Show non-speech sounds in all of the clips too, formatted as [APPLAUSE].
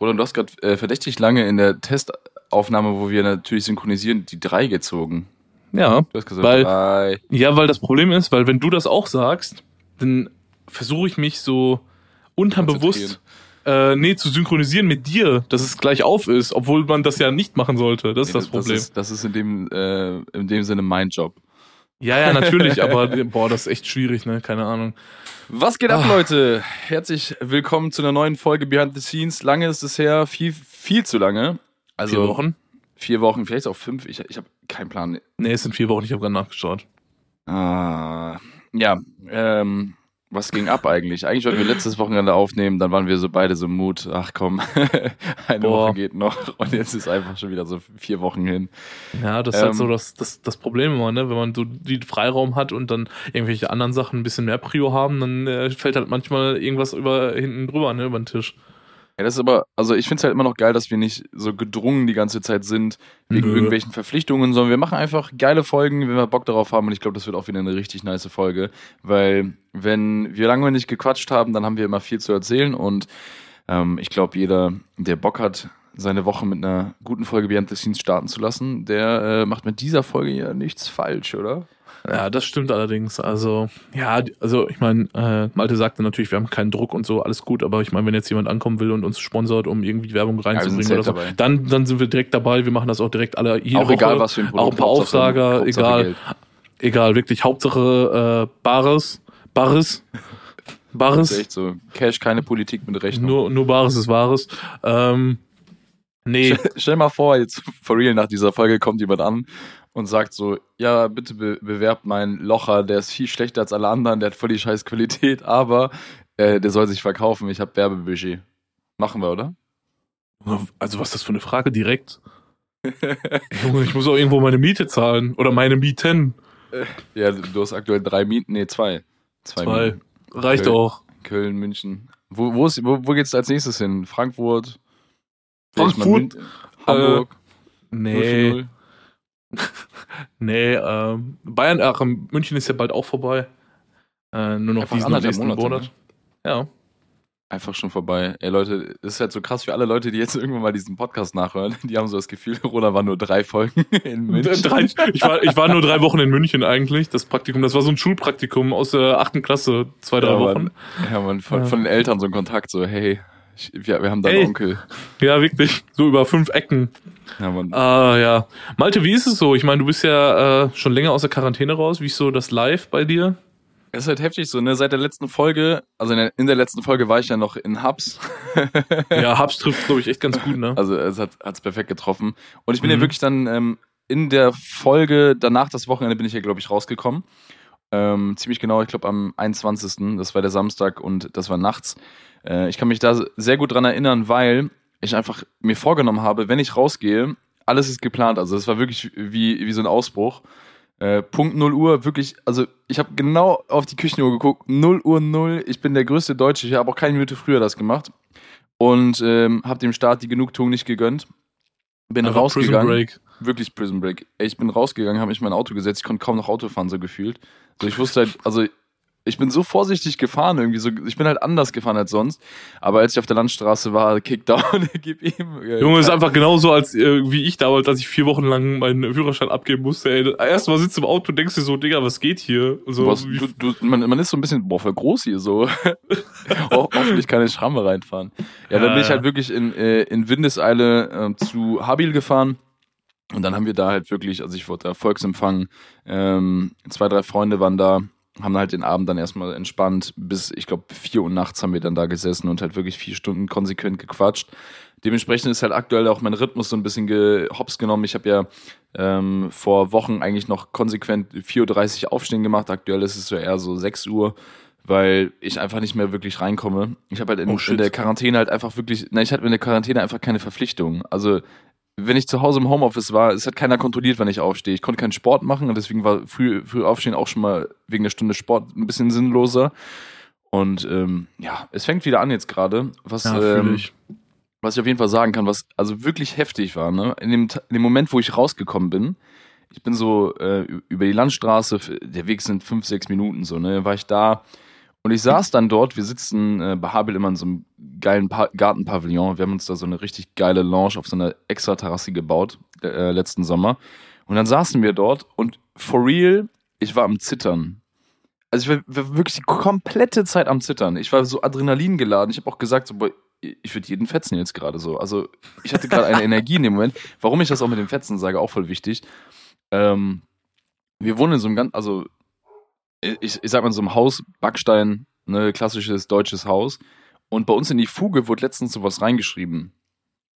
Oder du hast gerade äh, verdächtig lange in der Testaufnahme, wo wir natürlich synchronisieren, die drei gezogen. Ja, Du hast gesagt, weil, drei. ja, weil das Problem ist, weil wenn du das auch sagst, dann versuche ich mich so unterbewusst äh, nee, zu synchronisieren mit dir, dass es gleich auf ist, obwohl man das ja nicht machen sollte. Das ist Nee, das Problem. Das ist, das ist in, dem, äh, in dem Sinne mein Job. Ja, ja, natürlich, [LAUGHS] aber boah, das ist echt schwierig, ne? Keine Ahnung. Was geht ab, Ah. Leute? Herzlich willkommen zu einer neuen Folge Behind the Scenes. Lange ist es her, viel, viel zu lange. Also vier Wochen? Vier Wochen, vielleicht auch fünf. Ich, ich habe keinen Plan. Nee, es sind vier Wochen, ich habe gerade nachgeschaut. Ah, ja, ähm, was ging ab eigentlich? Eigentlich wollten wir letztes Wochenende aufnehmen, dann waren wir so beide so Mut. Ach komm, [LAUGHS] eine Boah. Woche geht noch [LAUGHS] und jetzt ist einfach schon wieder so vier Wochen hin. Ja, das ist halt Ähm. so das, das, das Problem immer, ne? Wenn man so den Freiraum hat und dann irgendwelche anderen Sachen ein bisschen mehr Prio haben, dann äh, fällt halt manchmal irgendwas über hinten drüber, ne, über den Tisch. Ja, das ist aber, also ich finde es halt immer noch geil, dass wir nicht so gedrungen die ganze Zeit sind, wegen Nö. irgendwelchen Verpflichtungen, sondern wir machen einfach geile Folgen, wenn wir Bock darauf haben und ich glaube, das wird auch wieder eine richtig nice Folge, weil wenn wir lange nicht gequatscht haben, dann haben wir immer viel zu erzählen und ähm, ich glaube, jeder, der Bock hat, seine Woche mit einer guten Folge Behind the Scenes starten zu lassen, der äh, macht mit dieser Folge ja nichts falsch, oder? Ja, das stimmt allerdings. Also, ja, also ich meine, äh, Malte sagte natürlich, wir haben keinen Druck und so, alles gut, aber ich meine, wenn jetzt jemand ankommen will und uns sponsort, um irgendwie Werbung reinzubringen safe oder so, dabei. dann, dann sind wir direkt dabei. Wir machen das auch direkt alle jede auch Woche. egal, was für ein Produkt. Auch ein paar Hauptsache- Aufsager, Hauptsache egal. Geld. Egal, wirklich. Hauptsache äh, Bares. Bares. Das ist Bares. echt so. Cash, keine Politik mit Rechnung. Nur, nur Bares ist Wahres. Ähm, nee. Stell mal vor, jetzt [LAUGHS] for real nach dieser Folge kommt jemand an und sagt so, ja, bitte be bewerbt meinen Locher, der ist viel schlechter als alle anderen, der hat voll die scheiß Qualität, aber äh, der soll sich verkaufen, ich habe Werbebudget. Machen wir, oder? Also was ist das für eine Frage direkt? Junge, ich muss auch irgendwo meine Miete zahlen. Oder meine Mieten. [LAUGHS] Ja, du hast aktuell drei Mieten, nee, zwei. Zwei, Zwei. Mieten. Reicht Okay. auch. Köln, München. Wo, wo, ist, wo, wo geht's als nächstes hin? Frankfurt? Frankfurt? Hamburg? Nee. 040? [LAUGHS] Nee, ähm, Bayern, ach, München ist ja bald auch vorbei. Äh, nur noch Einfach diesen und nächsten Monate, Monat. ne? Ja. Einfach schon vorbei. Ey Leute, das ist halt so krass für alle Leute, die jetzt [LAUGHS] irgendwann mal diesen Podcast nachhören. Die haben so das Gefühl, [LAUGHS] Corona war nur drei Folgen in München. Drei, ich, war, ich war nur drei Wochen in München eigentlich, das Praktikum. Das war so ein Schulpraktikum aus der achten Klasse, zwei, drei Ja, Wochen. Mann. Ja, man, von, Ja. von den Eltern so einen Kontakt, so, hey, ich, wir, wir haben da Ey. einen Onkel. Ja, wirklich. So über fünf Ecken. Ja, man. Ah, ja. Malte, wie ist es so? Ich meine, du bist ja äh, schon länger aus der Quarantäne raus. Wie ist so das Live bei dir? Es ist halt heftig so, ne? Seit der letzten Folge, also in der, in der letzten Folge war ich ja noch in Hubs. Ja, Hubs trifft, glaube ich, echt ganz gut, ne? [LAUGHS] Also es hat hat's perfekt getroffen. Und ich bin Mhm. ja wirklich dann ähm, in der Folge, danach das Wochenende bin ich ja, glaube ich, rausgekommen. Ähm, ziemlich genau, ich glaube am 21. Das war der Samstag und das war nachts. Äh, ich kann mich da sehr gut dran erinnern, weil ich einfach mir vorgenommen habe, wenn ich rausgehe, alles ist geplant. Also es war wirklich wie, wie so ein Ausbruch. Äh, Punkt 0 Uhr, wirklich, also ich habe genau auf die Küchenuhr geguckt, 0 Uhr 0, ich bin der größte Deutsche, ich habe auch keine Minute früher das gemacht und ähm, habe dem Staat die Genugtuung nicht gegönnt. Bin Prison rausgegangen, Break. wirklich Prison Break. Ich bin rausgegangen, habe mich in mein Auto gesetzt, ich konnte kaum noch Auto fahren, so gefühlt. So, ich wusste halt, also ich bin so vorsichtig gefahren irgendwie, so, ich bin halt anders gefahren als sonst. Aber als ich auf der Landstraße war, Kickdown, [LAUGHS] gib ihm. äh, Junge, ist einfach genauso als äh, wie ich damals, als ich vier Wochen lang meinen Führerschein abgeben musste. Ey, erstmal sitzt du im Auto und denkst dir so, Digga, was geht hier? So, wie, du, du, man, man ist so ein bisschen, boah, voll groß hier so. [LAUGHS] Ho hoffentlich keine Schramme reinfahren. Ja, dann bin ich halt wirklich in, äh, in Windeseile äh, zu Habil gefahren. Und dann haben wir da halt wirklich, also ich wurde da Volksempfang, ähm, zwei, drei Freunde waren da, haben halt den Abend dann erstmal entspannt. Bis, ich glaube, vier Uhr nachts haben wir dann da gesessen und halt wirklich vier Stunden konsequent gequatscht. Dementsprechend ist halt aktuell auch mein Rhythmus so ein bisschen gehops genommen. Ich habe ja ähm, vor Wochen eigentlich noch konsequent 4.30 Uhr aufstehen gemacht. Aktuell ist es so eher so 6 Uhr, weil ich einfach nicht mehr wirklich reinkomme. Ich habe halt in, Oh, in der Quarantäne halt einfach wirklich, na, ich hatte in der Quarantäne einfach keine Verpflichtung. Also wenn ich zu Hause im Homeoffice war, es hat keiner kontrolliert, wann ich aufstehe. Ich konnte keinen Sport machen und deswegen war früh, früh aufstehen auch schon mal wegen der Stunde Sport ein bisschen sinnloser. Und ähm, ja, es fängt wieder an jetzt gerade. Was, ja, ähm, ich. was ich auf jeden Fall sagen kann, was also wirklich heftig war, ne? In dem, in dem Moment, wo ich rausgekommen bin, ich bin so äh, über die Landstraße, der Weg sind fünf, sechs Minuten so, ne? War ich da Und ich saß dann dort, wir sitzen äh, bei Habel immer in so einem geilen pa Gartenpavillon. Wir haben uns da so eine richtig geile Lounge auf so einer extra Terrasse gebaut, äh, letzten Sommer. Und dann saßen wir dort und for real, ich war am Zittern. Also ich war, war wirklich die komplette Zeit am Zittern. Ich war so Adrenalin geladen. Ich habe auch gesagt, so, boah, ich würde jeden fetzen jetzt gerade so. Also ich hatte gerade eine [LAUGHS] Energie in dem Moment. Warum ich das auch mit dem Fetzen sage, auch voll wichtig. Ähm, wir wohnen in so einem ganz, also ich, ich sag mal in so einem Haus, Backstein, ne, klassisches deutsches Haus. Und bei uns in die Fuge wurde letztens sowas reingeschrieben.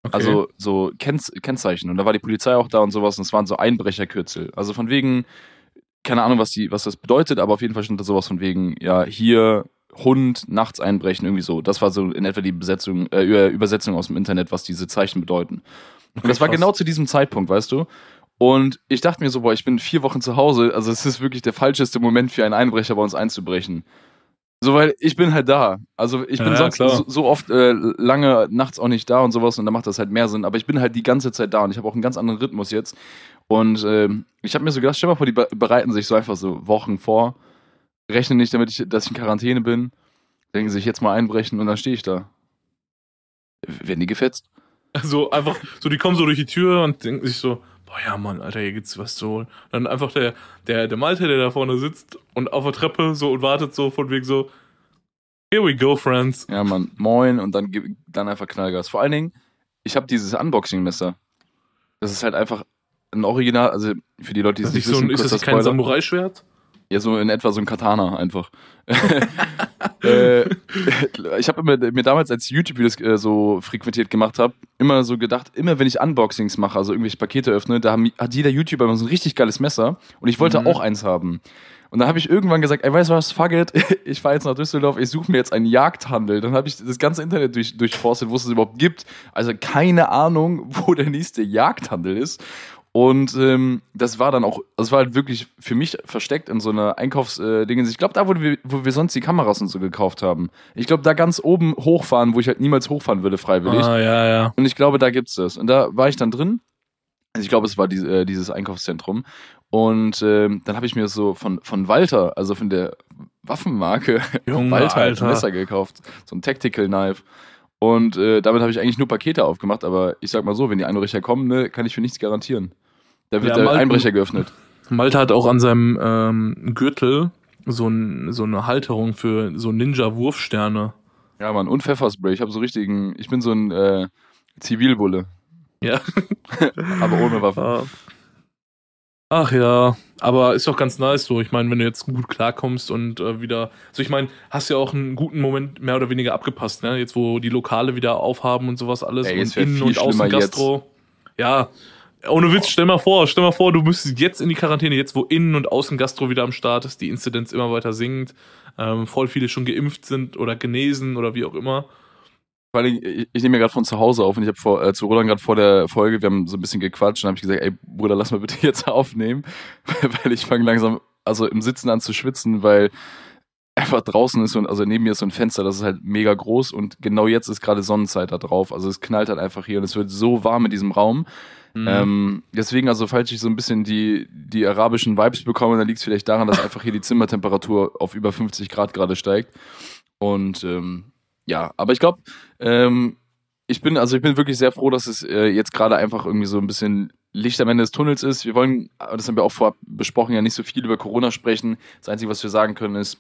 Okay. Also so Kennz Kennzeichen. Und da war die Polizei auch da und sowas. Und es waren so Einbrecherkürzel. Also von wegen, keine Ahnung, was, die, was das bedeutet, aber auf jeden Fall stand da sowas von wegen, ja, hier Hund, nachts einbrechen, irgendwie so. Das war so in etwa die Besetzung, äh, Übersetzung aus dem Internet, was diese Zeichen bedeuten. Und das war genau zu diesem Zeitpunkt, weißt du? Und ich dachte mir so, boah, ich bin vier Wochen zu Hause, also es ist wirklich der falscheste Moment für einen Einbrecher bei uns einzubrechen. So, weil ich bin halt da. Also ich bin ja, sonst so, so, oft äh, lange nachts auch nicht da und sowas und da macht das halt mehr Sinn. Aber ich bin halt die ganze Zeit da und ich habe auch einen ganz anderen Rhythmus jetzt. Und äh, ich habe mir so gedacht, stell mal vor, die bereiten sich so einfach so Wochen vor, rechnen nicht damit, ich, dass ich in Quarantäne bin, denken sich jetzt mal einbrechen und dann stehe ich da. Werden die gefetzt? Also einfach, so die kommen so durch die Tür und denken sich so, boah ja Mann, Alter, hier gibt's was zu holen. Dann einfach der, der, der Malte, der da vorne sitzt und auf der Treppe so und wartet so von wegen so, here we go, friends. Ja Mann, moin und dann, dann einfach Knallgas. Vor allen Dingen, ich habe dieses Unboxing-Messer. Das ist halt einfach ein Original, also für die Leute, die es nicht so wissen, ist das kein Samurai-Schwert? Ja, so in etwa so ein Katana einfach. [LAUGHS] [LAUGHS] äh, ich habe mir, damals, als YouTube-Videos äh, so frequentiert gemacht habe, immer so gedacht, immer wenn ich Unboxings mache, also irgendwelche Pakete öffne, da haben, hat jeder YouTuber immer so ein richtig geiles Messer und ich wollte mhm. auch eins haben. Und dann habe ich irgendwann gesagt, ey, weißt du was, fuck it, [LAUGHS] ich fahre jetzt nach Düsseldorf, ich suche mir jetzt einen Jagdhandel. Dann habe ich das ganze Internet durch, durchforstet, wo es es überhaupt gibt. Also keine Ahnung, wo der nächste Jagdhandel ist. Und ähm, das war dann auch, das war halt wirklich für mich versteckt in so einer Einkaufsdinge. Äh, ich glaube, da, wo wir, wo wir sonst die Kameras und so gekauft haben. Ich glaube, da ganz oben hochfahren, wo ich halt niemals hochfahren würde, freiwillig. Ah, ja, ja. Und ich glaube, da gibt's das. Und da war ich dann drin. Also ich glaube, es war die, äh, dieses Einkaufszentrum. Und ähm, dann habe ich mir so von, von Walter, also von der Waffenmarke [LAUGHS] Junge, Walter, halt ein Messer gekauft. So ein Tactical Knife. Und äh, damit habe ich eigentlich nur Pakete aufgemacht, aber ich sag mal so, wenn die Einbrecher kommen, ne, kann ich für nichts garantieren. Da wird ja, der Malte, Einbrecher geöffnet. Malte hat auch an seinem ähm, Gürtel so, ein, so eine Halterung für so Ninja-Wurfsterne. Ja, Mann, und Pfefferspray. Ich habe so richtigen, ich bin so ein äh, Zivilbulle. Ja. [LAUGHS] aber ohne Waffe. Ach ja, aber ist doch ganz nice so. Ich meine, wenn du jetzt gut klarkommst und äh, wieder, also ich meine, hast ja auch einen guten Moment mehr oder weniger abgepasst, ne? Jetzt, wo die Lokale wieder aufhaben und sowas alles Ey, und Innen- und Außengastro. Ja, ohne Witz, stell mal vor, stell mal vor, du müsstest jetzt in die Quarantäne, jetzt wo Innen- und Außengastro wieder am Start ist, die Inzidenz immer weiter sinkt, ähm, voll viele schon geimpft sind oder genesen oder wie auch immer. Vor allem, ich, ich nehme mir gerade von zu Hause auf und ich habe vor, äh, zu Roland gerade vor der Folge, wir haben so ein bisschen gequatscht und habe ich gesagt, ey Bruder, lass mal bitte [LAUGHS] jetzt aufnehmen, [LAUGHS] weil ich fange langsam, also im Sitzen an zu schwitzen, weil einfach draußen ist und also neben mir ist so ein Fenster, das ist halt mega groß und genau jetzt ist gerade Sonnenzeit da drauf. Also es knallt halt einfach hier und es wird so warm in diesem Raum. Mhm. Ähm, deswegen, also falls ich so ein bisschen die, die arabischen Vibes bekomme, dann liegt es vielleicht daran, dass einfach hier die Zimmertemperatur auf über 50 Grad gerade steigt. Und ähm, ja, aber ich glaube, ähm, ich bin, also ich bin wirklich sehr froh, dass es äh, jetzt gerade einfach irgendwie so ein bisschen Licht am Ende des Tunnels ist. Wir wollen, das haben wir auch vorab besprochen, ja nicht so viel über Corona sprechen. Das Einzige, was wir sagen können, ist,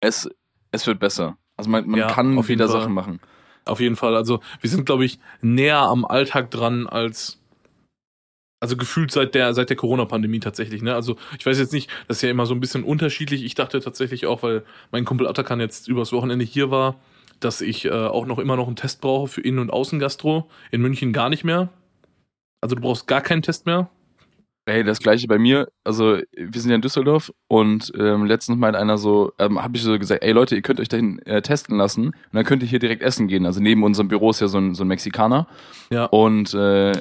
es, es wird besser. Also man, man ja, kann wieder Sachen machen. Auf jeden Fall. Also wir sind, glaube ich, näher am Alltag dran als also gefühlt seit der seit der Corona-Pandemie tatsächlich. Ne? Also ich weiß jetzt nicht, das ist ja immer so ein bisschen unterschiedlich. Ich dachte tatsächlich auch, weil mein Kumpel Atakan jetzt übers Wochenende hier war, dass ich äh, auch noch immer noch einen Test brauche für Innen- und Außengastro. In München gar nicht mehr. Also du brauchst gar keinen Test mehr. Hey, das gleiche bei mir. Also, wir sind ja in Düsseldorf und ähm, letztens meint einer so, ähm, habe ich so gesagt, ey Leute, ihr könnt euch dahin äh, testen lassen und dann könnt ihr hier direkt essen gehen. Also neben unserem Büro ist ja so ein, so ein Mexikaner. Ja. Und äh,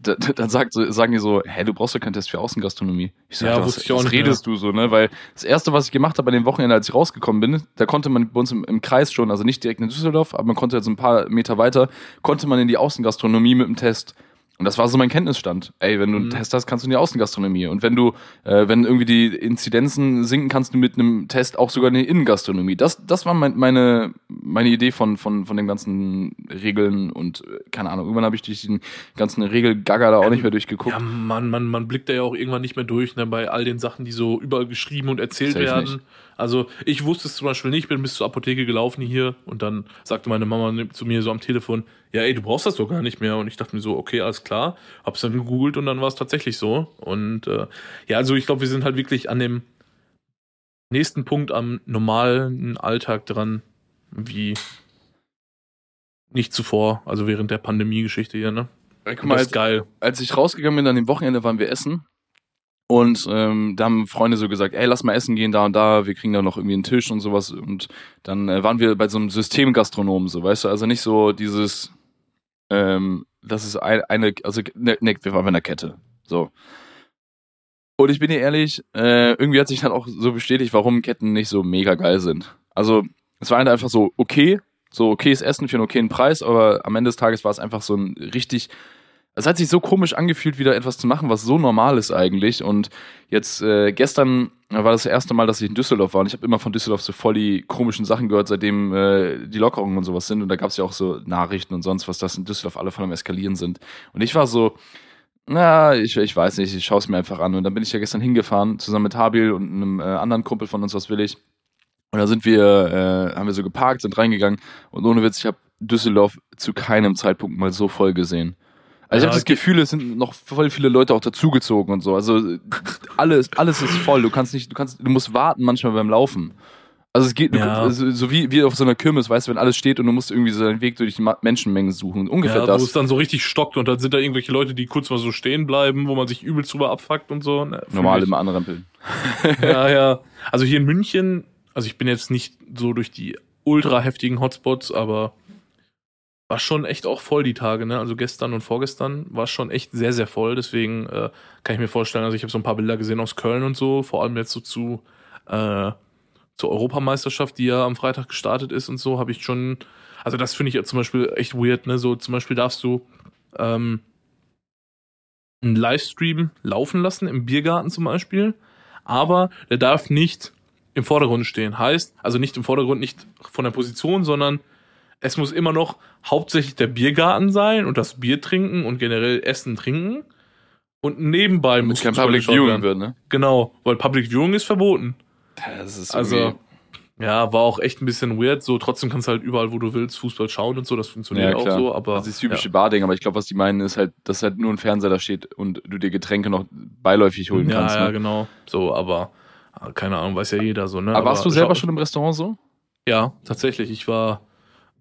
dann sagt, sagen die so, hä, du brauchst ja keinen Test für Außengastronomie. Ich sag, ja, was, ich was redest mehr. du so, ne? Weil das erste, was ich gemacht habe an dem Wochenende, als ich rausgekommen bin, da konnte man bei uns im, im, Kreis schon, also nicht direkt in Düsseldorf, aber man konnte jetzt ein paar Meter weiter, konnte man in die Außengastronomie mit dem Test. Und das war so mein Kenntnisstand. Ey, wenn du einen Mhm. Test hast, kannst du in die Außengastronomie. Und wenn du, äh, wenn irgendwie die Inzidenzen sinken, kannst du mit einem Test auch sogar in die Innengastronomie. Das, das war mein, meine, meine Idee von, von, von den ganzen Regeln und äh, keine Ahnung. Irgendwann habe ich durch den ganzen Regelgagger da auch nicht mehr durchgeguckt. Ja, man, man, man blickt da ja auch irgendwann nicht mehr durch, ne, bei all den Sachen, die so überall geschrieben und erzählt Safe werden. nicht. Also ich wusste es zum Beispiel nicht, bin bis zur Apotheke gelaufen hier und dann sagte meine Mama zu mir so am Telefon, ja ey, du brauchst das doch gar nicht mehr. Und ich dachte mir so, okay, alles klar. Hab's dann gegoogelt und dann war es tatsächlich so. Und äh, ja, also ich glaube, wir sind halt wirklich an dem nächsten Punkt am normalen Alltag dran, wie nicht zuvor, also während der Pandemie-Geschichte hier, ne? Ey, guck mal, das als, ist geil. als ich rausgegangen bin, an dem Wochenende waren wir essen. Und ähm, da haben Freunde so gesagt, ey, lass mal essen gehen, da und da, wir kriegen da noch irgendwie einen Tisch und sowas. Und dann äh, waren wir bei so einem Systemgastronomen, so, weißt du, also nicht so dieses, ähm, das ist ein, eine, also ne, ne, wir waren bei einer Kette. So. Und ich bin dir ehrlich, äh, irgendwie hat sich dann auch so bestätigt, warum Ketten nicht so mega geil sind. Also, es war halt einfach so okay, so okayes Essen für einen okayen Preis, aber am Ende des Tages war es einfach so ein richtig es hat sich so komisch angefühlt, wieder etwas zu machen, was so normal ist eigentlich. Und jetzt äh, gestern war das, das erste Mal, dass ich in Düsseldorf war. Und ich habe immer von Düsseldorf so voll die komischen Sachen gehört, seitdem äh, die Lockerungen und sowas sind. Und da gab es ja auch so Nachrichten und sonst was, dass in Düsseldorf alle von am Eskalieren sind. Und ich war so, na, ich, ich weiß nicht, ich schaue es mir einfach an. Und dann bin ich ja gestern hingefahren, zusammen mit Habil und einem äh, anderen Kumpel von uns aus Willig. Und da sind wir, äh, haben wir so geparkt, sind reingegangen. Und ohne Witz, ich habe Düsseldorf zu keinem Zeitpunkt mal so voll gesehen. Also ich Ja, habe das ge- Gefühl, es sind noch voll viele Leute auch dazugezogen und so. Also alles, alles ist voll. Du kannst nicht, du kannst, du musst warten manchmal beim Laufen. Also es geht, du, Ja. also, so wie, wie auf so einer Kirmes, weißt du, wenn alles steht und du musst irgendwie so deinen Weg durch die Menschenmengen suchen. Ungefähr Ja, wo es das. dann so richtig stockt und dann sind da irgendwelche Leute, die kurz mal so stehen bleiben, wo man sich übelst drüber abfuckt und so. Ne, fühl Normal immer anrempeln. [LAUGHS] Ja, ja. Also hier in München, also ich bin jetzt nicht so durch die ultra heftigen Hotspots, aber war schon echt auch voll die Tage, ne? Also gestern und vorgestern war schon echt sehr, sehr voll. Deswegen äh, kann ich mir vorstellen, also ich habe so ein paar Bilder gesehen aus Köln und so, vor allem jetzt so zu äh, zur Europameisterschaft, die ja am Freitag gestartet ist und so, habe ich schon, also das finde ich ja zum Beispiel echt weird, ne? So zum Beispiel darfst du ähm, einen Livestream laufen lassen, im Biergarten zum Beispiel, aber der darf nicht im Vordergrund stehen. Heißt, also nicht im Vordergrund, nicht von der Position, sondern es muss immer noch hauptsächlich der Biergarten sein und das Bier trinken und generell Essen trinken. Und nebenbei muss kein Public Viewing werden. wird, ne? Genau, weil Public Viewing ist verboten. Das ist Also, irgendwie- ja, war auch echt ein bisschen weird. So, trotzdem kannst du halt überall, wo du willst, Fußball schauen und so. Das funktioniert Ja, auch so, aber. das ist das typische Barding, aber ich glaube, was die meinen, ist halt, dass halt nur ein Fernseher da steht und du dir Getränke noch beiläufig holen ja, kannst. ja, ne? genau. So, aber äh, keine Ahnung, weiß ja jeder so, ne? Aber warst du selber schon im Restaurant so? Ja, tatsächlich. Ich war.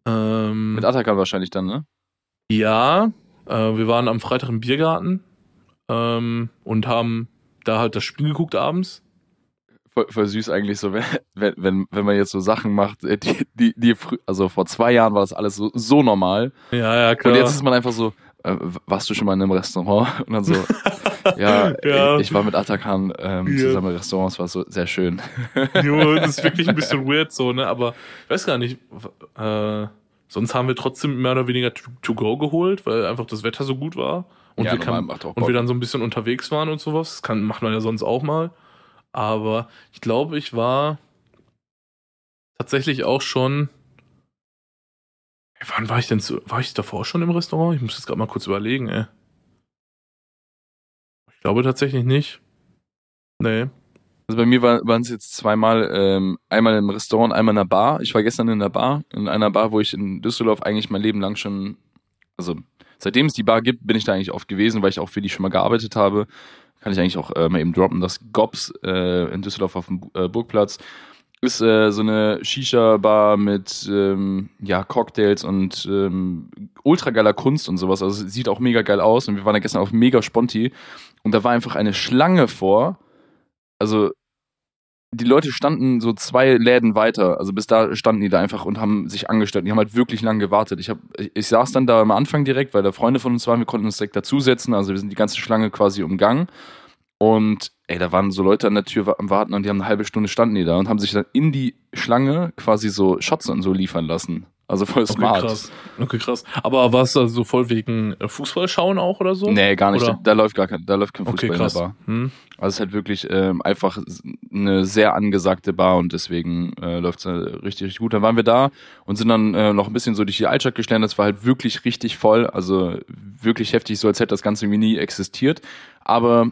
Ähm, Mit Atakan wahrscheinlich dann, ne? Ja, äh, wir waren am Freitag im Biergarten ähm, und haben da halt das Spiel geguckt abends. Voll, voll süß eigentlich so, [LAUGHS] wenn, wenn, wenn, man jetzt so Sachen macht, äh, die, die, die also vor zwei Jahren war das alles so, so normal. Ja, ja, Und jetzt ist man einfach so, äh, warst du schon mal in einem Restaurant? [LAUGHS] Und dann so, ja, [LAUGHS] Ja. Ich, ich war mit Atakan ähm, Ja. zusammen im Restaurant, es war so sehr schön. [LAUGHS] Jo, das ist wirklich ein bisschen weird so, ne? Aber ich weiß gar nicht. Äh, sonst haben wir trotzdem mehr oder weniger to, to go geholt, weil einfach das Wetter so gut war. Und, Ja, wir, kann, und wir dann so ein bisschen unterwegs waren und sowas. Das kann, macht man ja sonst auch mal. Aber ich glaube, ich war tatsächlich auch schon. Wann war ich denn zu, war ich davor schon im Restaurant? Ich muss jetzt gerade mal kurz überlegen, ey. Ich glaube tatsächlich nicht. Nee. Also bei mir war- waren es jetzt zweimal, ähm, einmal im Restaurant, einmal in einer Bar. Ich war gestern in einer Bar, in einer Bar, wo ich in Düsseldorf eigentlich mein Leben lang schon, also seitdem es die Bar gibt, bin ich da eigentlich oft gewesen, weil ich auch für die schon mal gearbeitet habe. Kann ich eigentlich auch äh, mal eben droppen. Das Gops äh, in Düsseldorf auf dem äh, Burgplatz ist äh, so eine Shisha-Bar mit ähm, ja, Cocktails und ähm, ultra geiler Kunst und sowas. Also sieht auch mega geil aus. Und wir waren da gestern auf mega Sponti und da war einfach eine Schlange vor. Also die Leute standen so zwei Läden weiter, also bis da standen die da einfach und haben sich angestellt. Die haben halt wirklich lang gewartet. Ich, hab, ich, ich saß dann da am Anfang direkt, weil da Freunde von uns waren, wir konnten uns direkt dazusetzen. Also wir sind die ganze Schlange quasi umgangen. Und ey, da waren so Leute an der Tür am Warten und die haben eine halbe Stunde standen die da und haben sich dann in die Schlange quasi so Shots und so liefern lassen. Also voll smart. Okay, krass. Okay, krass. Aber war es also voll wegen äh, Fußball schauen auch oder so? Nee, gar nicht. Da, da, läuft gar kein, da läuft kein Fußball okay, krass. in der Bar. Hm. Also es ist halt wirklich ähm, einfach eine sehr angesagte Bar und deswegen äh, läuft es halt richtig, richtig gut. Dann waren wir da und sind dann äh, noch ein bisschen so durch die Altstadt geschlendert. Es war halt wirklich richtig voll. Also wirklich heftig, so als hätte das Ganze irgendwie nie existiert. Aber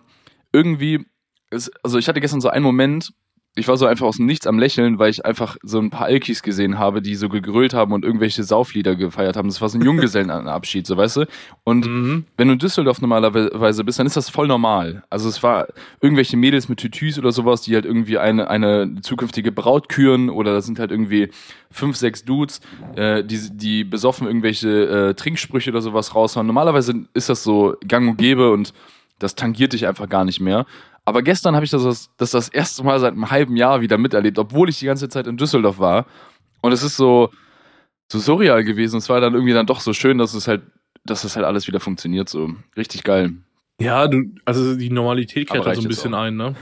irgendwie, ist, also ich hatte gestern so einen Moment, ich war so einfach aus dem Nichts am Lächeln, weil ich einfach so ein paar Alkis gesehen habe, die so gegrölt haben und irgendwelche Sauflieder gefeiert haben. Das war so ein Junggesellenabschied, [LAUGHS] so weißt du. Und mhm. wenn du in Düsseldorf normalerweise bist, dann ist das voll normal. Also es war irgendwelche Mädels mit Tütüs oder sowas, die halt irgendwie eine, eine zukünftige Braut küren oder das sind halt irgendwie fünf, sechs Dudes, äh, die, die besoffen irgendwelche äh, Trinksprüche oder sowas raushauen. Normalerweise ist das so gang und gäbe und das tangiert dich einfach gar nicht mehr. Aber gestern habe ich das, das das erste Mal seit einem halben Jahr wieder miterlebt, obwohl ich die ganze Zeit in Düsseldorf war. Und es ist so, so surreal gewesen. Es war dann irgendwie dann doch so schön, dass es halt, dass das halt alles wieder funktioniert. So richtig geil. Ja, du, also die Normalität kehrt da so ein bisschen ein, ne?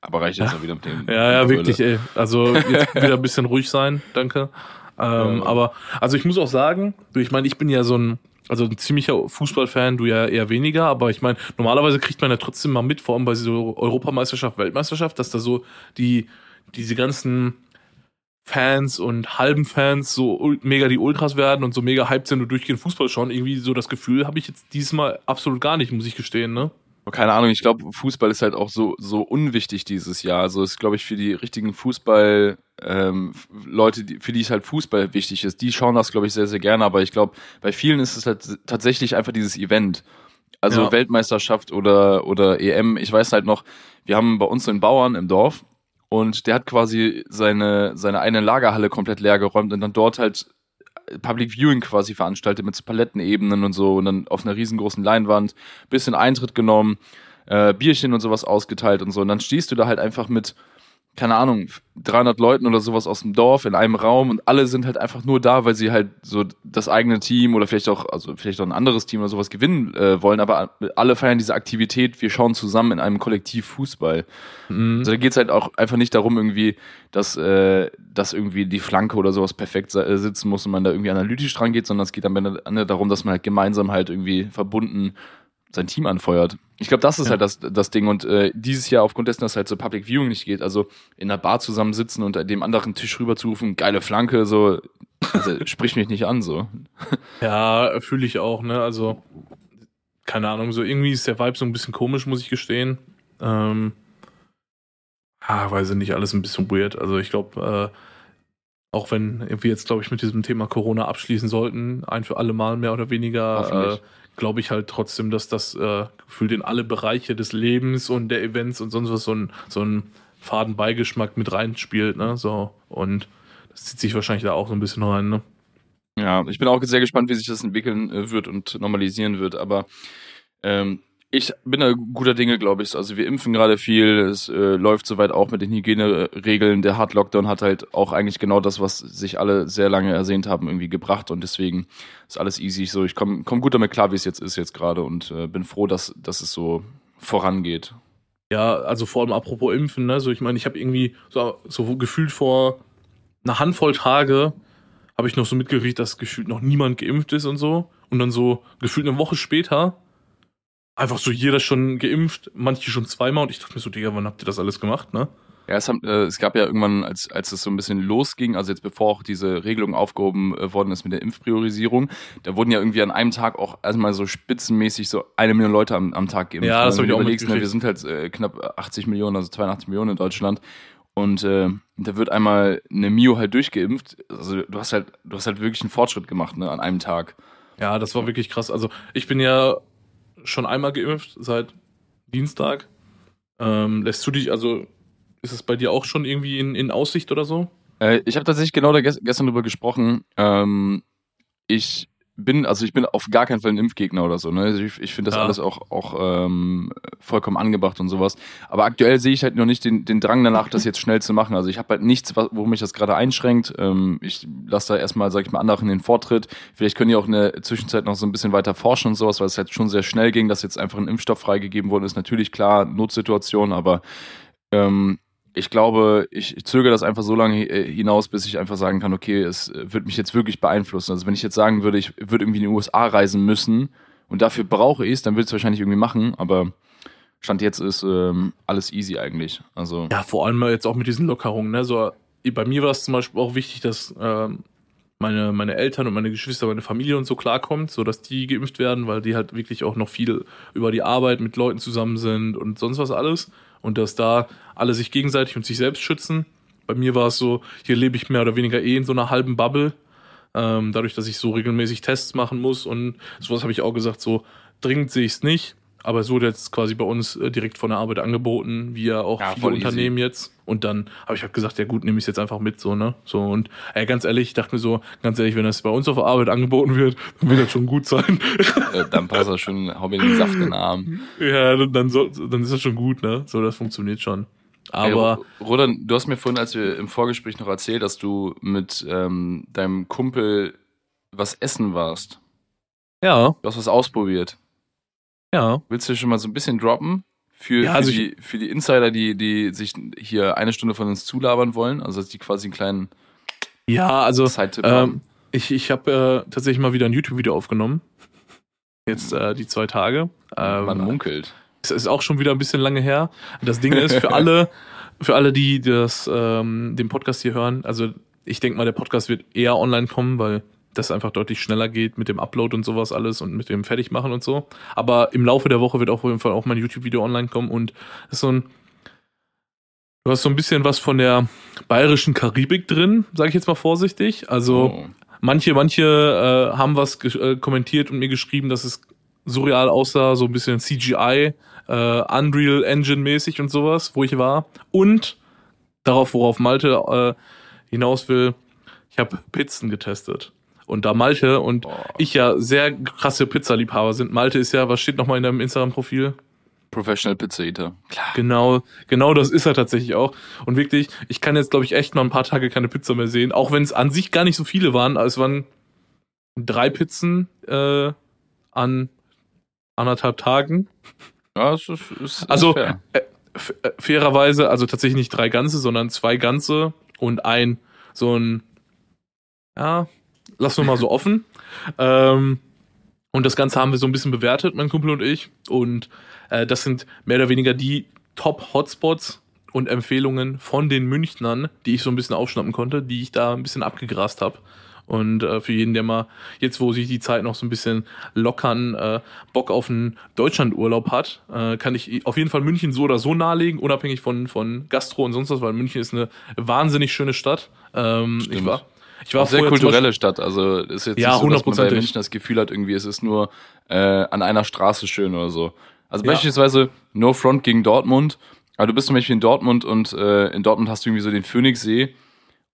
Aber reicht jetzt ja. auch wieder mit dem. Ja, ja, wirklich, ey. Also jetzt wieder ein bisschen ruhig sein, danke. [LAUGHS] Ähm, ja. Aber, also ich muss auch sagen, ich meine, ich bin ja so ein, also ein ziemlicher Fußballfan, du ja eher weniger, aber ich meine, normalerweise kriegt man ja trotzdem mal mit, vor allem bei so Europameisterschaft, Weltmeisterschaft, dass da so die, diese ganzen Fans und halben Fans so mega die Ultras werden und so mega hyped sind und durchgehend Fußball schauen. Irgendwie so das Gefühl habe ich jetzt diesmal absolut gar nicht, muss ich gestehen, ne? Keine Ahnung, ich glaube, Fußball ist halt auch so, so unwichtig dieses Jahr. Also ist, glaube ich, für die richtigen Fußball, ähm, Leute, die, für die es halt Fußball wichtig ist, die schauen das, glaube ich, sehr, sehr gerne. Aber ich glaube, bei vielen ist es halt tatsächlich einfach dieses Event. Also ja. Weltmeisterschaft oder, oder EM. Ich weiß halt noch, wir haben bei uns einen Bauern im Dorf und der hat quasi seine, seine eine Lagerhalle komplett leer geräumt und dann dort halt Public Viewing quasi veranstaltet mit Palettenebenen und so und dann auf einer riesengroßen Leinwand, bisschen Eintritt genommen, äh, Bierchen und sowas ausgeteilt und so. Und dann stehst du da halt einfach mit keine Ahnung, 300 Leuten oder sowas aus dem Dorf in einem Raum und alle sind halt einfach nur da, weil sie halt so das eigene Team oder vielleicht auch, also vielleicht auch ein anderes Team oder sowas gewinnen äh, wollen, aber alle feiern diese Aktivität, wir schauen zusammen in einem Kollektiv Fußball. Mhm. Also da geht's halt auch einfach nicht darum irgendwie, dass, äh, dass irgendwie die Flanke oder sowas perfekt äh, sitzen muss und man da irgendwie analytisch dran geht, sondern es geht am Ende darum, dass man halt gemeinsam halt irgendwie verbunden sein Team anfeuert. Ich glaube, das ist ja. halt das, das Ding. Und äh, dieses Jahr aufgrund dessen, dass halt so Public Viewing nicht geht, also in einer Bar zusammensitzen und dem anderen Tisch rüber zu rufen, geile Flanke, so, also, [LAUGHS] spricht mich nicht an, so. Ja, fühle ich auch, ne? Also, keine Ahnung, so irgendwie ist der Vibe so ein bisschen komisch, muss ich gestehen. Ähm, ah, weiß ich nicht, alles ein bisschen weird. Also ich glaube, äh, auch wenn wir jetzt, glaube ich, mit diesem Thema Corona abschließen sollten, ein für alle Mal mehr oder weniger, äh, glaube ich halt trotzdem, dass das äh, gefühlt in alle Bereiche des Lebens und der Events und sonst was so ein, so ein Fadenbeigeschmack mit reinspielt, ne? So. Und das zieht sich wahrscheinlich da auch so ein bisschen rein, ne? Ja, ich bin auch sehr gespannt, wie sich das entwickeln äh, wird und normalisieren wird, aber ähm, ich bin da guter Dinge, glaube ich. Also wir impfen gerade viel, es äh, läuft soweit auch mit den Hygieneregeln. Der Hard Lockdown hat halt auch eigentlich genau das, was sich alle sehr lange ersehnt haben, irgendwie gebracht und deswegen ist alles easy. So, ich komme komm gut damit klar, wie es jetzt ist jetzt gerade und äh, bin froh, dass, dass es so vorangeht. Ja, also vor allem apropos Impfen, ne? So, ich meine, ich habe irgendwie so, so gefühlt vor einer Handvoll Tage habe ich noch so mitgekriegt, dass gefühlt noch niemand geimpft ist und so. Und dann so gefühlt eine Woche später einfach so jeder schon geimpft, manche schon zweimal und ich dachte mir so, Digga, wann habt ihr das alles gemacht, ne? Ja, es, haben, äh, es gab ja irgendwann, als, als es so ein bisschen losging, also jetzt bevor auch diese Regelung aufgehoben äh, worden ist mit der Impfpriorisierung, da wurden ja irgendwie an einem Tag auch erstmal so spitzenmäßig so eine Million Leute am, am Tag geimpft. Ja, das habe ich auch überlegst, ne, Wir sind halt äh, knapp 80 Millionen, also 82 Millionen in Deutschland. Und äh, da wird einmal eine Mio halt durchgeimpft. Also du hast halt, du hast halt wirklich einen Fortschritt gemacht, ne, an einem Tag. Ja, das war wirklich krass. Also ich bin ja schon einmal geimpft seit Dienstag. Ähm, lässt du dich, also ist es bei dir auch schon irgendwie in, in Aussicht oder so? Äh, ich habe tatsächlich genau da gestern drüber gesprochen. Ähm, ich bin, also ich bin auf gar keinen Fall ein Impfgegner oder so. Ne? Also ich, ich finde das ja. alles auch, auch ähm, vollkommen angebracht und sowas. Aber aktuell sehe ich halt noch nicht den, den Drang danach, das jetzt schnell zu machen. Also ich habe halt nichts, wo mich das gerade einschränkt. Ähm, ich lasse da erstmal, sage ich mal, anderen den Vortritt. Vielleicht können die auch in der Zwischenzeit noch so ein bisschen weiter forschen und sowas, weil es halt schon sehr schnell ging, dass jetzt einfach ein Impfstoff freigegeben worden ist. Natürlich klar, Notsituation, aber ähm, ich glaube, ich, zögere das einfach so lange äh, hinaus, bis ich einfach sagen kann, okay, es wird mich jetzt wirklich beeinflussen. Also wenn ich jetzt sagen würde, ich würde irgendwie in die USA reisen müssen und dafür brauche ich es, dann würde ich es wahrscheinlich irgendwie machen, aber Stand jetzt ist ähm, alles easy eigentlich. Also ja, vor allem jetzt auch mit diesen Lockerungen. Ne? So, bei mir war es zum Beispiel auch wichtig, dass ähm, meine, meine Eltern und meine Geschwister, meine Familie und so klarkommt, so dass die geimpft werden, weil die halt wirklich auch noch viel über die Arbeit mit Leuten zusammen sind und sonst was alles. Und dass da alle sich gegenseitig und sich selbst schützen. Bei mir war es so, hier lebe ich mehr oder weniger eh in so einer halben Bubble. Ähm, dadurch, dass ich so regelmäßig Tests machen muss und sowas habe ich auch gesagt, so dringend sehe ich es nicht. Aber es wurde jetzt quasi bei uns äh, direkt von der Arbeit angeboten, wie ja auch ja, viele Unternehmen easy. jetzt. Und dann habe ich halt gesagt, ja gut, nehme ich es jetzt einfach mit, so, ne? So, und ey, ganz ehrlich, ich dachte mir so, ganz ehrlich, wenn das bei uns auf der Arbeit angeboten wird, dann wird das schon gut sein. Äh, dann passt das schon, hau mir den Saft in den Arm. [LAUGHS] Ja, dann, soll, dann ist das schon gut, ne? So, das funktioniert schon. Aber. Ey, Rodan, du hast mir vorhin, als wir im Vorgespräch noch erzählt, dass du mit ähm, deinem Kumpel was essen warst. Ja. Du hast was ausprobiert. Ja. Willst du schon mal so ein bisschen droppen? Für, ja, also für, die, für die Insider, die, die sich hier eine Stunde von uns zulabern wollen, also dass die quasi einen kleinen ja, also ähm, ich, ich habe äh, tatsächlich mal wieder ein YouTube-Video aufgenommen. Jetzt äh, die zwei Tage. Ähm, Man munkelt. Es ist auch schon wieder ein bisschen lange her. Das Ding ist, für alle, für alle, die das, ähm, den Podcast hier hören, also ich denke mal, der Podcast wird eher online kommen, weil das einfach deutlich schneller geht mit dem Upload und sowas alles und mit dem Fertigmachen und so. Aber im Laufe der Woche wird auf jeden Fall auch mein YouTube-Video online kommen und das ist so ein, du hast so ein bisschen was von der bayerischen Karibik drin, sage ich jetzt mal vorsichtig. Also oh. manche, manche äh, haben was äh, kommentiert und mir geschrieben, dass es surreal aussah, so ein bisschen CGI, äh, Unreal Engine mäßig und sowas, wo ich war. Und darauf, worauf Malte äh, hinaus will, ich habe Pizzen getestet. Und da Malte und Boah. ich ja sehr krasse Pizzaliebhaber sind. Malte ist ja, was steht nochmal in deinem Instagram-Profil? Professional Pizza Eater. Klar. Genau, genau das ist er tatsächlich auch. Und wirklich, ich kann jetzt, glaube ich, echt mal ein paar Tage keine Pizza mehr sehen. Auch wenn es an sich gar nicht so viele waren. Es waren drei Pizzen äh, an anderthalb Tagen. Ja, es ist, ist also fair. Äh, äh, fairerweise, also tatsächlich nicht drei ganze, sondern zwei ganze und ein so ein ja, lassen wir mal so offen. Ähm, und das Ganze haben wir so ein bisschen bewertet, mein Kumpel und ich. Und äh, das sind mehr oder weniger die Top-Hotspots und Empfehlungen von den Münchnern, die ich so ein bisschen aufschnappen konnte, die ich da ein bisschen abgegrast habe. Und äh, für jeden, der mal jetzt, wo sich die Zeit noch so ein bisschen lockern, äh, Bock auf einen Deutschlandurlaub hat, äh, kann ich auf jeden Fall München so oder so nahelegen, unabhängig von, von Gastro und sonst was, weil München ist eine wahnsinnig schöne Stadt. Ähm, ich war ich war auch sehr kulturelle Stadt. Also ist jetzt ja, nicht so, dass man bei München das Gefühl hat, irgendwie es ist nur äh, an einer Straße schön oder so. Also ja. beispielsweise No Front gegen Dortmund. Aber du bist zum Beispiel in Dortmund und äh, in Dortmund hast du irgendwie so den Phoenixsee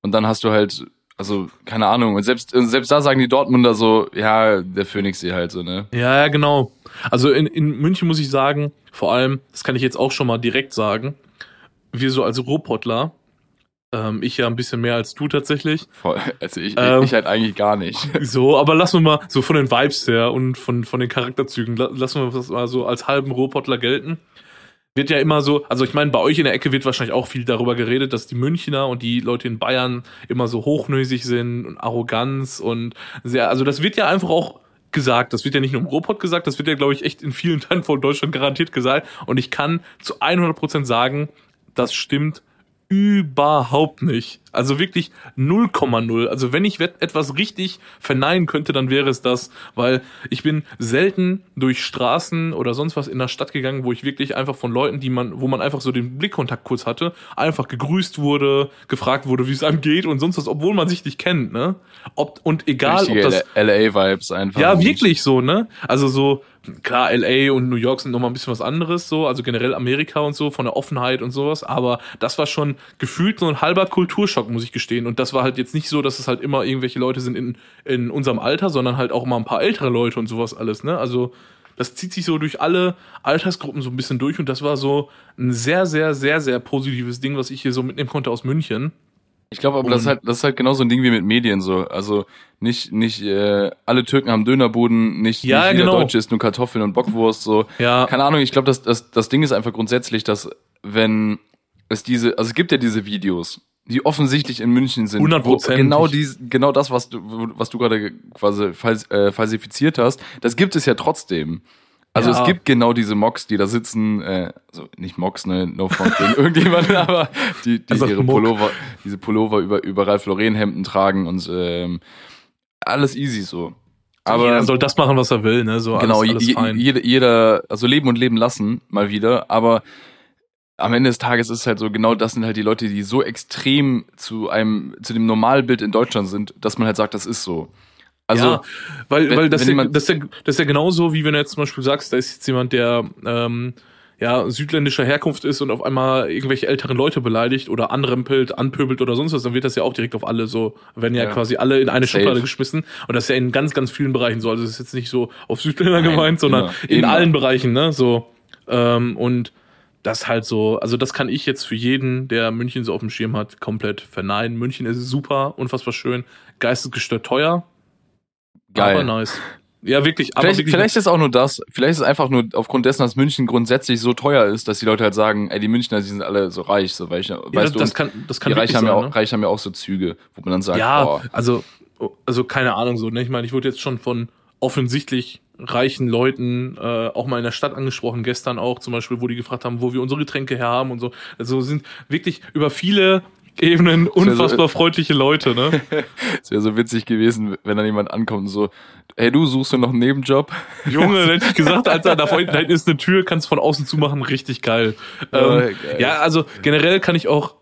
und dann hast du halt, also keine Ahnung, und selbst, selbst da sagen die Dortmunder so, ja, der Phoenixsee halt so, ne? Ja, ja, genau. Also in, in München muss ich sagen, vor allem, das kann ich jetzt auch schon mal direkt sagen, wir so als Ruhrpottler, ähm, ich ja ein bisschen mehr als du tatsächlich. Voll. Also ich, ähm, ich halt eigentlich gar nicht. [LAUGHS] So, aber lassen wir mal so von den Vibes her und von, von den Charakterzügen, lassen wir das mal so als halben Rohpottler gelten. Wird ja immer so, also ich meine, bei euch in der Ecke wird wahrscheinlich auch viel darüber geredet, dass die Münchner und die Leute in Bayern immer so hochnäsig sind und Arroganz und sehr, also das wird ja einfach auch gesagt. Das wird ja nicht nur im Ruhrpott gesagt, das wird ja, glaube ich, echt in vielen Teilen von Deutschland garantiert gesagt. Und ich kann zu 100 Prozent sagen, das stimmt überhaupt nicht. Also wirklich 0,0. Also wenn ich etwas richtig verneinen könnte, dann wäre es das, weil ich bin selten durch Straßen oder sonst was in der Stadt gegangen, wo ich wirklich einfach von Leuten, die man, wo man einfach so den Blickkontakt kurz hatte, einfach gegrüßt wurde, gefragt wurde, wie es einem geht und sonst was, obwohl man sich nicht kennt, ne? Ob, und egal, Richtige ob das. LA-Vibes einfach. Ja, wirklich so, ne? Also so, klar, LA und New York sind nochmal ein bisschen was anderes, so, also generell Amerika und so, von der Offenheit und sowas, aber das war schon gefühlt so ein halber Kulturschock, muss ich gestehen. Und das war halt jetzt nicht so, dass es halt immer irgendwelche Leute sind in, in unserem Alter, sondern halt auch mal ein paar ältere Leute und sowas alles, ne? Also, das zieht sich so durch alle Altersgruppen so ein bisschen durch und das war so ein sehr, sehr, sehr, sehr positives Ding, was ich hier so mitnehmen konnte aus München. Ich glaube aber, das ist, halt, das ist halt genau so ein Ding wie mit Medien so. Also nicht, nicht äh, alle Türken haben Dönerbuden, nicht, ja, nicht jeder genau. Deutsche isst nur Kartoffeln und Bockwurst. so. Ja. Keine Ahnung, ich glaube, das, das, das Ding ist einfach grundsätzlich, dass wenn ist diese, also es gibt ja diese Videos, die offensichtlich in München sind. 100%. Genau dies, genau das, was du, was du gerade quasi fals, äh, falsifiziert hast, das gibt es ja trotzdem. Also Ja. es gibt genau diese Mocks, die da sitzen, äh, also nicht Mocks, ne, no front gegen [LAUGHS] irgendjemanden, aber die, die Also ihre. Pullover, diese Pullover über, über Ralph Lauren Hemden tragen und ähm, alles easy so. Aber Jeder soll das machen, was er will, ne? So genau, alles, alles jeder, jeder, also leben und leben lassen, mal wieder, aber am Ende des Tages ist es halt so, genau das sind halt die Leute, die so extrem zu einem, zu dem Normalbild in Deutschland sind, dass man halt sagt, das ist so. Also, ja, weil, wenn- weil das, ja, das, ist ja, das ja genauso, wie wenn du jetzt zum Beispiel sagst, da ist jetzt jemand, der ähm, ja südländischer Herkunft ist und auf einmal irgendwelche älteren Leute beleidigt oder anrempelt, anpöbelt oder sonst was, dann wird das ja auch direkt auf alle so, werden ja, Ja. quasi alle in eine Safe. Schublade geschmissen und das ist ja in ganz, ganz vielen Bereichen so. Also es ist jetzt nicht so auf Südländer Nein, gemeint, sondern immer, in immer. allen Bereichen, ne? So. Ähm, und das halt so, also das kann ich jetzt für jeden, der München so auf dem Schirm hat, komplett verneinen. München ist super, unfassbar schön, geistesgestört teuer, geil. aber nice. Ja, wirklich, aber Vielleicht, wirklich. vielleicht ist auch nur das, vielleicht ist es einfach nur aufgrund dessen, dass München grundsätzlich so teuer ist, dass die Leute halt sagen, ey, die Münchner, die sind alle so reich, so, weil ich, ja, weißt das, du, das kann, das kann die Reichen wirklich haben, ja auch, ne? Reiche haben ja auch so Züge, wo man dann sagt, Ja, boah, also, also keine Ahnung so, ne? Ich meine, ich wurde jetzt schon von offensichtlich reichen Leuten äh, auch mal in der Stadt angesprochen, gestern auch zum Beispiel, wo die gefragt haben, wo wir unsere Getränke her haben und so. Also sind wirklich über viele Ebenen wär so- unfassbar freundliche Leute, ne? [LAUGHS] es wäre so witzig gewesen, wenn dann jemand ankommt und so, hey, du suchst du noch einen Nebenjob? Junge, [LAUGHS] hätte ich gesagt, Alter, da hinten ist eine Tür, kannst von außen zumachen, richtig geil. Ja, Ähm, geil. ja, also generell kann ich auch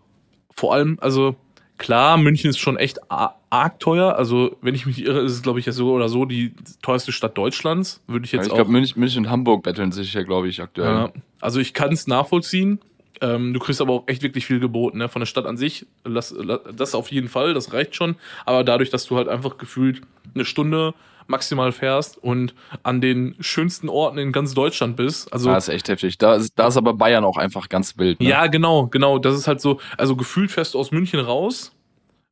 vor allem, also klar, München ist schon echt arg teuer. Also, wenn ich mich nicht irre, ist es, glaube ich, ja so oder so die teuerste Stadt Deutschlands. Würde ich Ja, jetzt ich auch. glaube, München, München und Hamburg betteln sich ja, glaube ich, aktuell. ja, also ich kann es nachvollziehen. Ähm, du kriegst aber auch echt wirklich viel geboten, ne? Von der Stadt an sich. La- das auf jeden Fall, das reicht schon. Aber dadurch, dass du halt einfach gefühlt eine Stunde maximal fährst und an den schönsten Orten in ganz Deutschland bist. Also Das ist echt heftig. Da ist, da ist aber Bayern auch einfach ganz wild. Ne? ja, genau, genau. Das ist halt so, also gefühlt fährst du aus München raus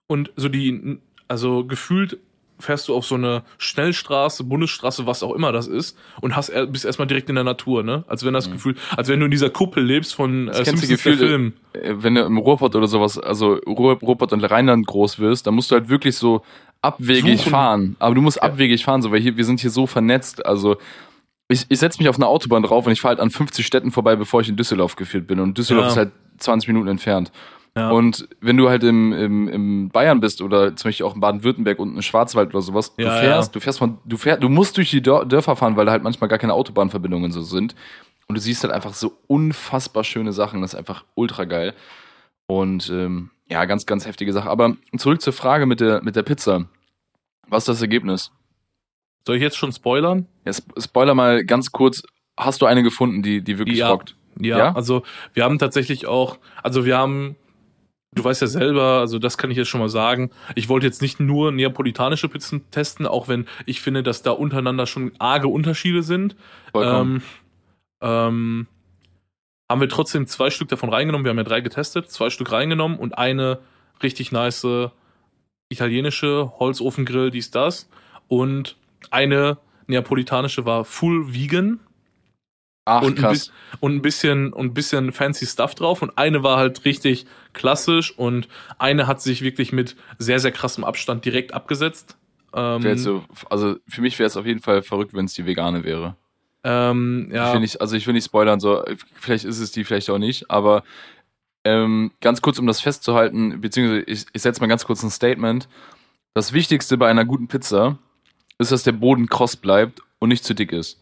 und so die, also gefühlt fährst du auf so eine Schnellstraße, Bundesstraße, was auch immer das ist, und hast bist erstmal direkt in der Natur, ne? Als wenn das Gefühl, als wenn du in dieser Kuppel lebst von äh, Das kennst du Simpsons, Gefühl, Film. äh, wenn du im Ruhrpott oder sowas, also Ruhr, Ruhrpott und Rheinland groß wirst, dann musst du halt wirklich so abwegig Suchen. fahren. Aber du musst abwegig fahren, so, weil hier, wir sind hier so vernetzt. Also ich, ich setze mich auf eine Autobahn drauf und ich fahre halt an 50 Städten vorbei, bevor ich in Düsseldorf geführt bin. Und Düsseldorf Ja. ist halt 20 Minuten entfernt. Ja. Und wenn du halt im, im, im Bayern bist oder zum Beispiel auch in Baden-Württemberg und im Schwarzwald oder sowas, du Ja, fährst, ja. du fährst von, du fährst, du musst durch die Dör- Dörfer fahren, weil da halt manchmal gar keine Autobahnverbindungen so sind. Und du siehst halt einfach so unfassbar schöne Sachen. Das ist einfach ultra geil. Und ähm, ja, ganz, ganz heftige Sache. Aber zurück zur Frage mit der, mit der Pizza. Was ist das Ergebnis? Soll ich jetzt schon spoilern? Ja, Sp- Spoiler mal ganz kurz. Hast du eine gefunden, die, die wirklich Ja. rockt? Ja, Ja? also wir haben tatsächlich auch, also wir haben, du weißt ja selber, also das kann ich jetzt schon mal sagen, ich wollte jetzt nicht nur neapolitanische Pizzen testen, auch wenn ich finde, dass da untereinander schon arge Unterschiede sind. Ähm, ähm, haben wir trotzdem zwei Stück davon reingenommen. Wir haben ja drei getestet, zwei Stück reingenommen und eine richtig nice italienische Holzofengrill, dies, das. Und eine neapolitanische war full vegan Ach, und, ein und ein bisschen und ein bisschen fancy Stuff drauf und eine war halt richtig klassisch und eine hat sich wirklich mit sehr sehr krassem Abstand direkt abgesetzt. Ähm, so, also für mich wäre es auf jeden Fall verrückt, wenn es die vegane wäre. ähm, Ich ja, will nicht, also ich will nicht spoilern, so, vielleicht ist es die, vielleicht auch nicht, aber ähm, ganz kurz, um das festzuhalten, beziehungsweise ich, ich setze mal ganz kurz ein Statement. Das Wichtigste bei einer guten Pizza ist, dass der Boden kross bleibt und nicht zu dick ist.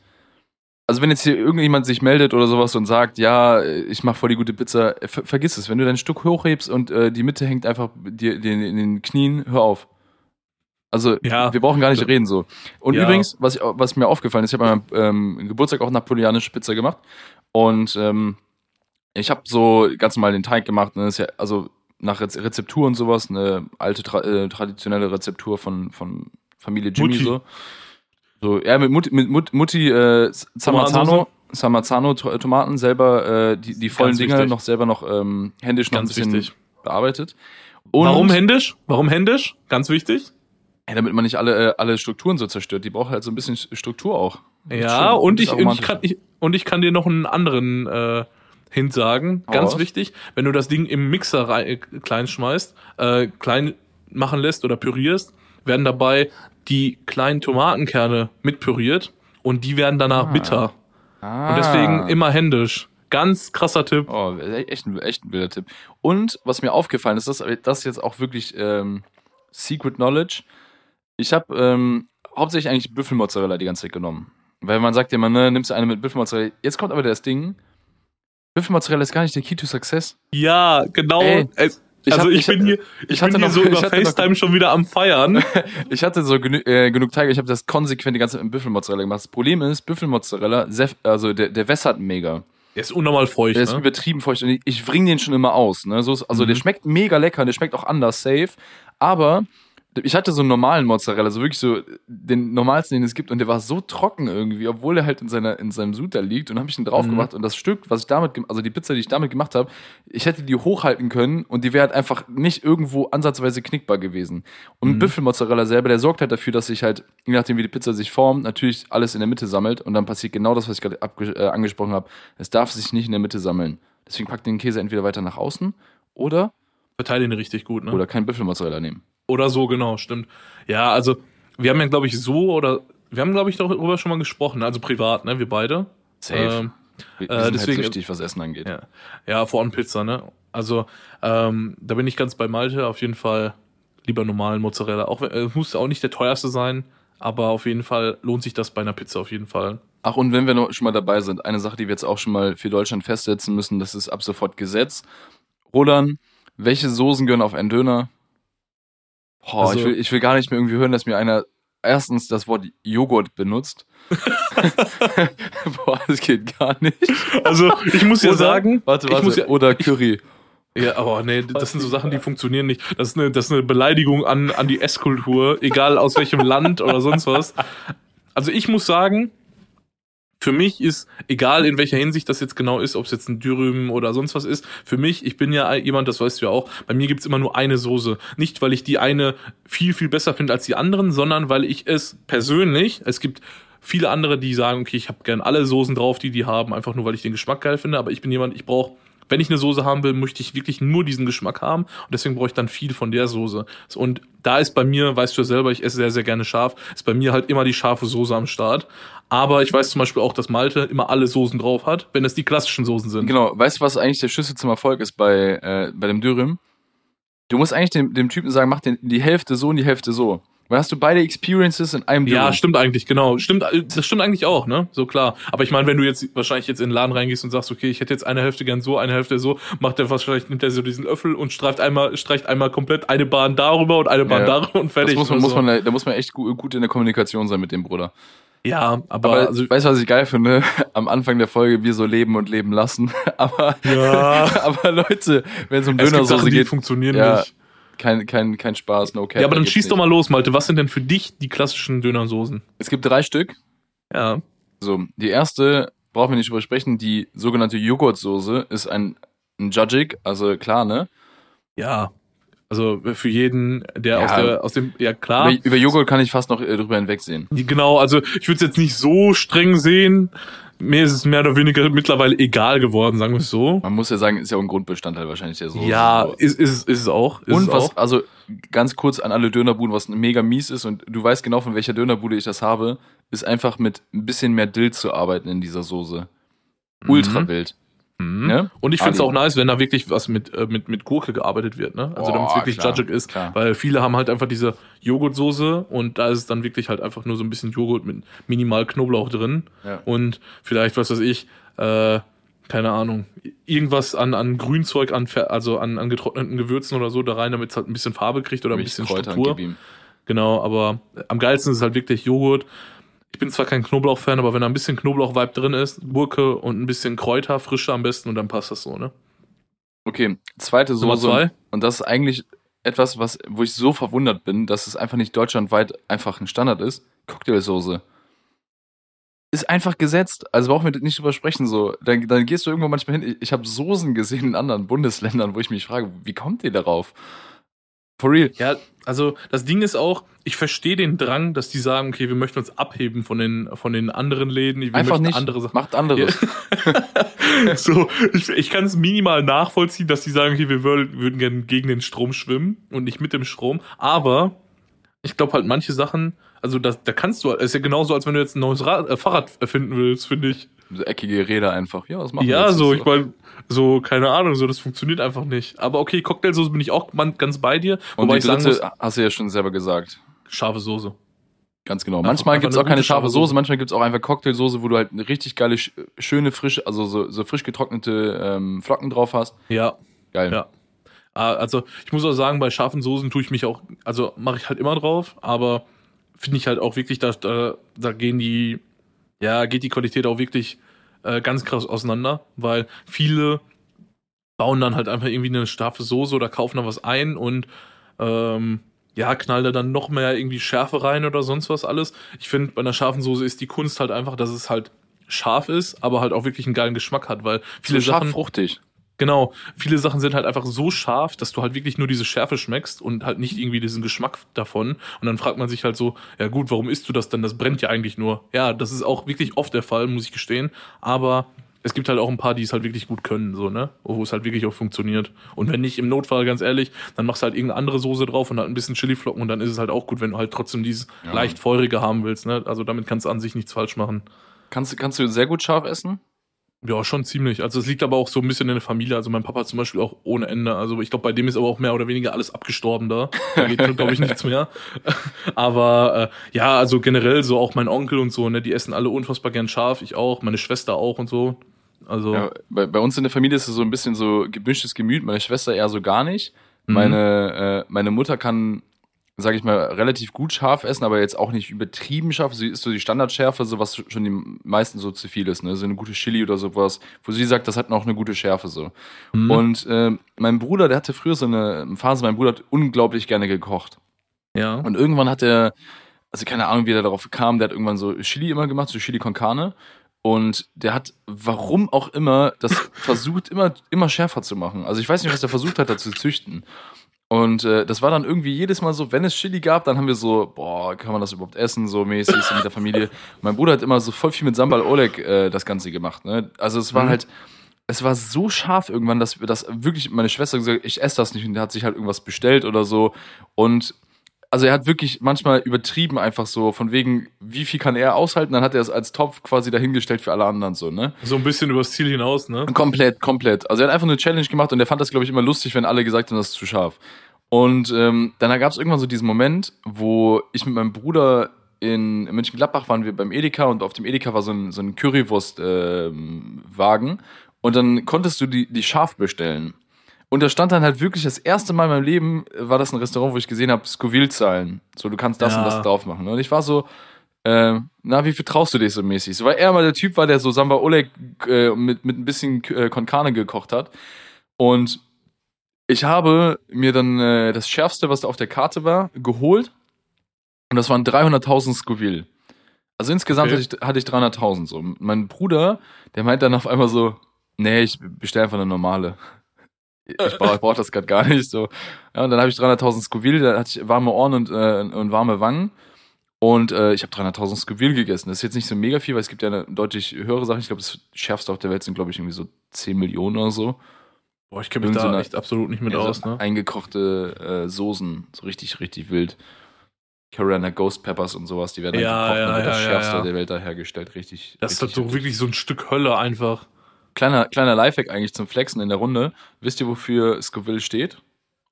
Also wenn jetzt hier irgendjemand sich meldet oder sowas und sagt, ja, ich mache voll die gute Pizza, äh, ver vergiss es. Wenn du dein Stück hochhebst und äh, die Mitte hängt einfach dir dir in den Knien, hör auf. Also Ja. wir brauchen gar nicht reden so. Und Ja. übrigens, was, ich, was mir aufgefallen ist, ich habe an meinem ähm, Geburtstag auch napoleonische Pizza gemacht und ähm, ich habe so ganz normal den Teig gemacht. Ne, das ist ja, also nach Rez Rezeptur und sowas, eine alte tra äh, traditionelle Rezeptur von, von Familie Jimmy Mutti. so. So, ja, mit Mutti, mit Mut, Mutti äh, Samarzano To- Tomaten selber, äh, die, die vollen Dinger noch selber noch ähm, händisch noch Ganz ein bisschen wichtig. bearbeitet. Und, Warum händisch? Warum händisch? Ganz wichtig. Ja, damit man nicht alle, äh, alle Strukturen so zerstört. Die braucht halt so ein bisschen Struktur auch. Ja, Schön, und ich, und ich kann ich, und ich kann dir noch einen anderen äh, Hint sagen. Ganz raus. wichtig, wenn du das Ding im Mixer rein, äh, klein schmeißt, äh, klein machen lässt oder pürierst, werden dabei die kleinen Tomatenkerne mit püriert und die werden danach Ah. bitter. Ah. Und deswegen immer händisch. Ganz krasser Tipp. Oh, echt ein, echt ein wilder Tipp. Und was mir aufgefallen ist, das, das ist jetzt auch wirklich ähm, Secret Knowledge. Ich habe ähm, hauptsächlich eigentlich Büffelmozzarella die ganze Zeit genommen. Weil man sagt ja immer, ne, nimmst du eine mit Büffelmozzarella. Jetzt kommt aber das Ding. Büffelmozzarella ist gar nicht der Key to Success. Ja, genau. Ey, ich also hab- ich, ich- bin hier, ich, ich bin hatte hier noch- so [LAUGHS] ich über hatte noch- FaceTime schon wieder am Feiern. [LAUGHS] Ich hatte so genü äh, genug Teig, ich habe das konsequent die ganze Zeit mit Büffelmozzarella gemacht. Das Problem ist, Büffelmozzarella, also der, der wässert mega. Der ist unnormal feucht, Der ist ne? übertrieben feucht und ich, ich bring den schon immer aus. Ne? So ist, also der Mhm. schmeckt mega lecker, der schmeckt auch anders, safe. Aber ich hatte so einen normalen Mozzarella, so wirklich so den normalsten, den es gibt, und der war so trocken irgendwie, obwohl er halt in, seiner, in seinem Sud da liegt. Und habe ich den drauf Mhm. gemacht und das Stück, was ich damit, also die Pizza, die ich damit gemacht habe, ich hätte die hochhalten können und die wäre halt einfach nicht irgendwo ansatzweise knickbar gewesen. Und Mhm. Büffelmozzarella selber, der sorgt halt dafür, dass sich halt, je nachdem wie die Pizza sich formt, natürlich alles in der Mitte sammelt und dann passiert genau das, was ich gerade äh, angesprochen habe. Es darf sich nicht in der Mitte sammeln. Deswegen packt den Käse entweder weiter nach außen oder, Verteile ihn richtig gut, ne? oder kein Büffelmozzarella nehmen. Oder so, genau, stimmt. Ja, also wir haben ja, glaube ich, so oder wir haben, glaube ich, darüber schon mal gesprochen, also privat, ne, wir beide. Safe. Ähm, wir äh, wir sind deswegen- halt süchtig, was Essen angeht. ja, ja, vor allem Pizza, ne? Also ähm, da bin ich ganz bei Malte, auf jeden Fall lieber normalen Mozzarella. Auch äh, muss auch nicht der teuerste sein, aber auf jeden Fall lohnt sich das bei einer Pizza auf jeden Fall. Ach, und wenn wir noch schon mal dabei sind, eine Sache, die wir jetzt auch schon mal für Deutschland festsetzen müssen, das ist ab sofort Gesetz. Roland, welche Soßen gehören auf einen Döner? Boah, Also- ich, will, ich will gar nicht mehr irgendwie hören, dass mir einer erstens das Wort Joghurt benutzt. [LAUGHS] [LAUGHS] Boah, das geht gar nicht. Also ich muss ja sagen, Warte, warte. ja, oder Curry. Ja, aber nee, das sind so Sachen, die funktionieren nicht. Das ist eine, das ist eine Beleidigung an, an die Esskultur, egal aus welchem Land oder sonst was. Also ich muss sagen, für mich ist, egal in welcher Hinsicht das jetzt genau ist, ob es jetzt ein Dürüm oder sonst was ist, für mich, ich bin ja jemand, das weißt du ja auch, bei mir gibt's immer nur eine Soße. Nicht, weil ich die eine viel, viel besser finde als die anderen, sondern weil ich es persönlich, es gibt viele andere, die sagen, okay, ich habe gern alle Soßen drauf, die die haben, einfach nur, weil ich den Geschmack geil finde, aber ich bin jemand, ich brauche wenn ich eine Soße haben will, möchte ich wirklich nur diesen Geschmack haben und deswegen brauche ich dann viel von der Soße. Und da ist bei mir, weißt du ja selber, ich esse sehr, sehr gerne scharf, ist bei mir halt immer die scharfe Soße am Start. Aber ich weiß zum Beispiel auch, dass Malte immer alle Soßen drauf hat, wenn es die klassischen Soßen sind. Genau, weißt du, was eigentlich der Schlüssel zum Erfolg ist bei, äh, bei dem Dürüm? Du musst eigentlich dem, dem Typen sagen, mach den, die Hälfte so und die Hälfte so. Weil hast du beide Experiences in einem Dürüm. Ja, stimmt eigentlich, genau. Stimmt, äh, das stimmt eigentlich auch, ne? So klar. Aber ich meine, wenn du jetzt wahrscheinlich jetzt in den Laden reingehst und sagst, okay, ich hätte jetzt eine Hälfte gern so, eine Hälfte so, macht er wahrscheinlich, nimmt er so diesen Löffel und streift einmal, streicht einmal komplett eine Bahn darüber und eine Bahn Ja. darüber und fertig. das muss man, muss so. man, da muss man echt gut, gut in der Kommunikation sein mit dem Bruder. Ja, aber, Aber also, weißt du, was ich geil finde? [LAUGHS] Am Anfang der Folge, wir so leben und leben lassen. [LAUGHS] Aber, ja, [LAUGHS] aber Leute, wenn es um Dönersoße geht, funktionieren ja, nicht. kein, kein, kein Spaß, no cap. Ja, aber da dann schieß doch nicht. mal los, Malte. Was sind denn für dich die klassischen Dönersoßen? Es gibt drei Stück. Ja. So, die erste, brauchen wir nicht drüber sprechen, die sogenannte Joghurtsoße ist ein, ein Jajik, also klar, ne? Ja. Also für jeden, der Ja. aus, der, aus dem, ja klar. Über, über Joghurt kann ich fast noch äh, drüber hinwegsehen. Genau, also ich würde es jetzt nicht so streng sehen. Mir ist es mehr oder weniger mittlerweile egal geworden, sagen wir es so. Man muss ja sagen, ist ja auch ein Grundbestandteil wahrscheinlich der Soße. ja, ist, ist, es- ist es auch. Ist Und es was, auch. also ganz kurz an alle Dönerbuden, was mega mies ist und du weißt genau, von welcher Dönerbude ich das habe, ist einfach mit ein bisschen mehr Dill zu arbeiten in dieser Soße. Ultra Mhm. wild. Mhm. Ne? Und ich finde es auch nice, wenn da wirklich was mit, äh, mit, mit Gurke gearbeitet wird, ne? Also damit es wirklich judgig ist. klar. Weil viele haben halt einfach diese Joghurtsoße und da ist es dann wirklich halt einfach nur so ein bisschen Joghurt mit minimal Knoblauch drin. Ja. Und vielleicht, was weiß ich, äh, keine Ahnung, irgendwas an, an Grünzeug, an, also an, an getrockneten Gewürzen oder so da rein, damit es halt ein bisschen Farbe kriegt oder ein bisschen Kräuter Struktur. Genau, aber am geilsten ist es halt wirklich Joghurt. Ich bin zwar kein Knoblauch-Fan, aber wenn da ein bisschen Knoblauch-Vibe drin ist, Gurke und ein bisschen Kräuter, frische am besten und dann passt das so, ne? Okay, zweite Soße. zwei. Und das ist eigentlich etwas, was, wo ich so verwundert bin, dass es einfach nicht deutschlandweit einfach ein Standard ist. Cocktailsoße. Ist einfach gesetzt. Also brauchen wir nicht drüber sprechen. So. Dann, dann gehst du irgendwo manchmal hin. Ich, ich habe Soßen gesehen in anderen Bundesländern, wo ich mich frage, wie kommt ihr darauf? For real. Ja, also das Ding ist auch, ich verstehe den Drang, dass die sagen, okay, wir möchten uns abheben von den, von den anderen Läden. Wir Einfach nicht. andere Sachen. Macht anderes. [LAUGHS] so, ich, ich kann es minimal nachvollziehen, dass die sagen, okay, wir würden, würden gerne gegen den Strom schwimmen und nicht mit dem Strom. Aber ich glaube halt manche Sachen, also da, da kannst du, ist ja genauso, als wenn du jetzt ein neues Rad, äh, Fahrrad erfinden willst, finde ich. So eckige Räder einfach. Ja, was machen wir Ja, jetzt? so, ich meine, so, keine Ahnung, so, das funktioniert einfach nicht. Aber okay, Cocktailsoße bin ich auch ganz bei dir. Und wobei die ich sagen muss, dritte hast du ja schon selber gesagt. scharfe Soße. Ganz genau. Einfach- Manchmal gibt's eine auch keine scharfe Soße, Soße. manchmal gibt's auch einfach Cocktailsoße, wo du halt eine richtig geile, sch- schöne, frische, also so, so frisch getrocknete ähm, Flocken drauf hast. Ja, Geil. Ja. Ah, Also, ich muss auch sagen, bei scharfen Soßen tue ich mich auch, also mache ich halt immer drauf, aber finde ich halt auch wirklich, da, da, da gehen die, ja, geht die Qualität auch wirklich äh, ganz krass auseinander, weil viele bauen dann halt einfach irgendwie eine scharfe Soße oder kaufen da was ein und ähm, ja, knallen da dann noch mehr irgendwie Schärfe rein oder sonst was alles. Ich finde, bei einer scharfen Soße ist die Kunst halt einfach, dass es halt scharf ist, aber halt auch wirklich einen geilen Geschmack hat, weil viele Viele scharf Sachen, fruchtig. Genau, viele Sachen sind halt einfach so scharf, dass du halt wirklich nur diese Schärfe schmeckst und halt nicht irgendwie diesen Geschmack davon. Und dann fragt man sich halt so, ja gut, warum isst du das denn? Das brennt ja eigentlich nur. Ja, das ist auch wirklich oft der Fall, muss ich gestehen. Aber es gibt halt auch ein paar, die es halt wirklich gut können, so, ne? Wo es halt wirklich auch funktioniert. Und wenn nicht im Notfall, ganz ehrlich, dann machst du halt irgendeine andere Soße drauf und halt ein bisschen Chiliflocken und dann ist es halt auch gut, wenn du halt trotzdem dieses Ja. leicht feurige haben willst, ne? Also damit kannst du an sich nichts falsch machen. Kannst, du- kannst du sehr gut scharf essen? Ja, schon ziemlich. Also es liegt aber auch so ein bisschen in der Familie. Also mein Papa zum Beispiel auch ohne Ende. Also ich glaube, bei dem ist aber auch mehr oder weniger alles abgestorben da. Da geht, glaube ich, nichts mehr. [LAUGHS] Aber äh, ja, also generell so auch mein Onkel und so, ne, die essen alle unfassbar gern scharf. Ich auch, meine Schwester auch und so. Also Ja, bei, bei uns in der Familie ist es so ein bisschen so gemischtes Gemüt. Meine Schwester eher so gar nicht. Mhm. Meine, äh, meine Mutter kann, sage ich mal, relativ gut scharf essen, aber jetzt auch nicht übertrieben scharf. Sie ist so die Standardschärfe, so was schon den meisten so zu viel ist. Ne? So eine gute Chili oder sowas, wo sie sagt, das hat noch eine gute Schärfe so. Mhm. Und äh, mein Bruder, der hatte früher so eine Phase, mein Bruder hat unglaublich gerne gekocht. ja. Und irgendwann hat er, also keine Ahnung, wie er darauf kam, der hat irgendwann so Chili immer gemacht, so Chili con Carne. Und der hat, warum auch immer, das [LAUGHS] versucht, immer, immer schärfer zu machen. Also ich weiß nicht, was er versucht hat, da zu züchten. Und äh, das war dann irgendwie jedes Mal so, wenn es Chili gab, dann haben wir so, boah, kann man das überhaupt essen, so mäßig, so mit der Familie. [LAUGHS] mein Bruder hat immer so voll viel mit Sambal Oleg äh, das Ganze gemacht. Ne? Also es war Mhm. halt, es war so scharf irgendwann, dass wir das wirklich, meine Schwester gesagt, ich esse das nicht und der hat sich halt irgendwas bestellt oder so. Und also er hat wirklich manchmal übertrieben einfach so, von wegen, wie viel kann er aushalten, dann hat er es als Topf quasi dahingestellt für alle anderen so, ne? So ein bisschen übers Ziel hinaus, ne? Komplett, komplett. Also er hat einfach eine Challenge gemacht und er fand das, glaube ich, immer lustig, wenn alle gesagt haben, das ist zu scharf. Und ähm, dann gab es irgendwann so diesen Moment, wo ich mit meinem Bruder in Mönchengladbach waren wir beim Edeka und auf dem Edeka war so ein, so ein Currywurst-Wagen und dann konntest du die, die scharf bestellen. Und da stand dann halt wirklich das erste Mal in meinem Leben, äh, war das ein Restaurant, wo ich gesehen habe, Scoville-Zahlen. So, du kannst das Ja. und das drauf machen. Und ich war so, äh, na, wie viel traust du dich so mäßig? So, weil er mal der Typ war, der so Samba Oleg äh, mit, mit ein bisschen äh, Con Carne gekocht hat. Und ich habe mir dann äh, das Schärfste, was da auf der Karte war, geholt. Und das waren 300.000 Scoville. Also insgesamt Okay. hatte ich, hatte ich 300.000 so. Mein Bruder, der meint dann auf einmal so, nee, ich bestelle einfach eine normale. Ich brauche brauch das gerade gar nicht so. Ja, und dann habe ich 300.000 Scoville, da hatte ich warme Ohren und, äh, und warme Wangen. Und äh, ich habe 300.000 Scoville gegessen. Das ist jetzt nicht so mega viel, weil es gibt ja eine deutlich höhere Sache. Ich glaube, das schärfste auf der Welt sind, glaube ich, irgendwie so 10 Millionen oder so. Boah, ich kenne mich Irgend da echt absolut nicht mit Ja, aus, so ne? Eingekochte äh, Soßen, so richtig, richtig wild. Carolina Ghost Peppers und sowas, die werden Ja, dann gekocht ja, und dann das ja, ja, Schärfste der Welt da hergestellt. Richtig. Das ist richtig halt so wirklich so ein Stück Hölle einfach. Kleiner, kleiner Lifehack eigentlich zum Flexen in der Runde. Wisst ihr, wofür Scoville steht?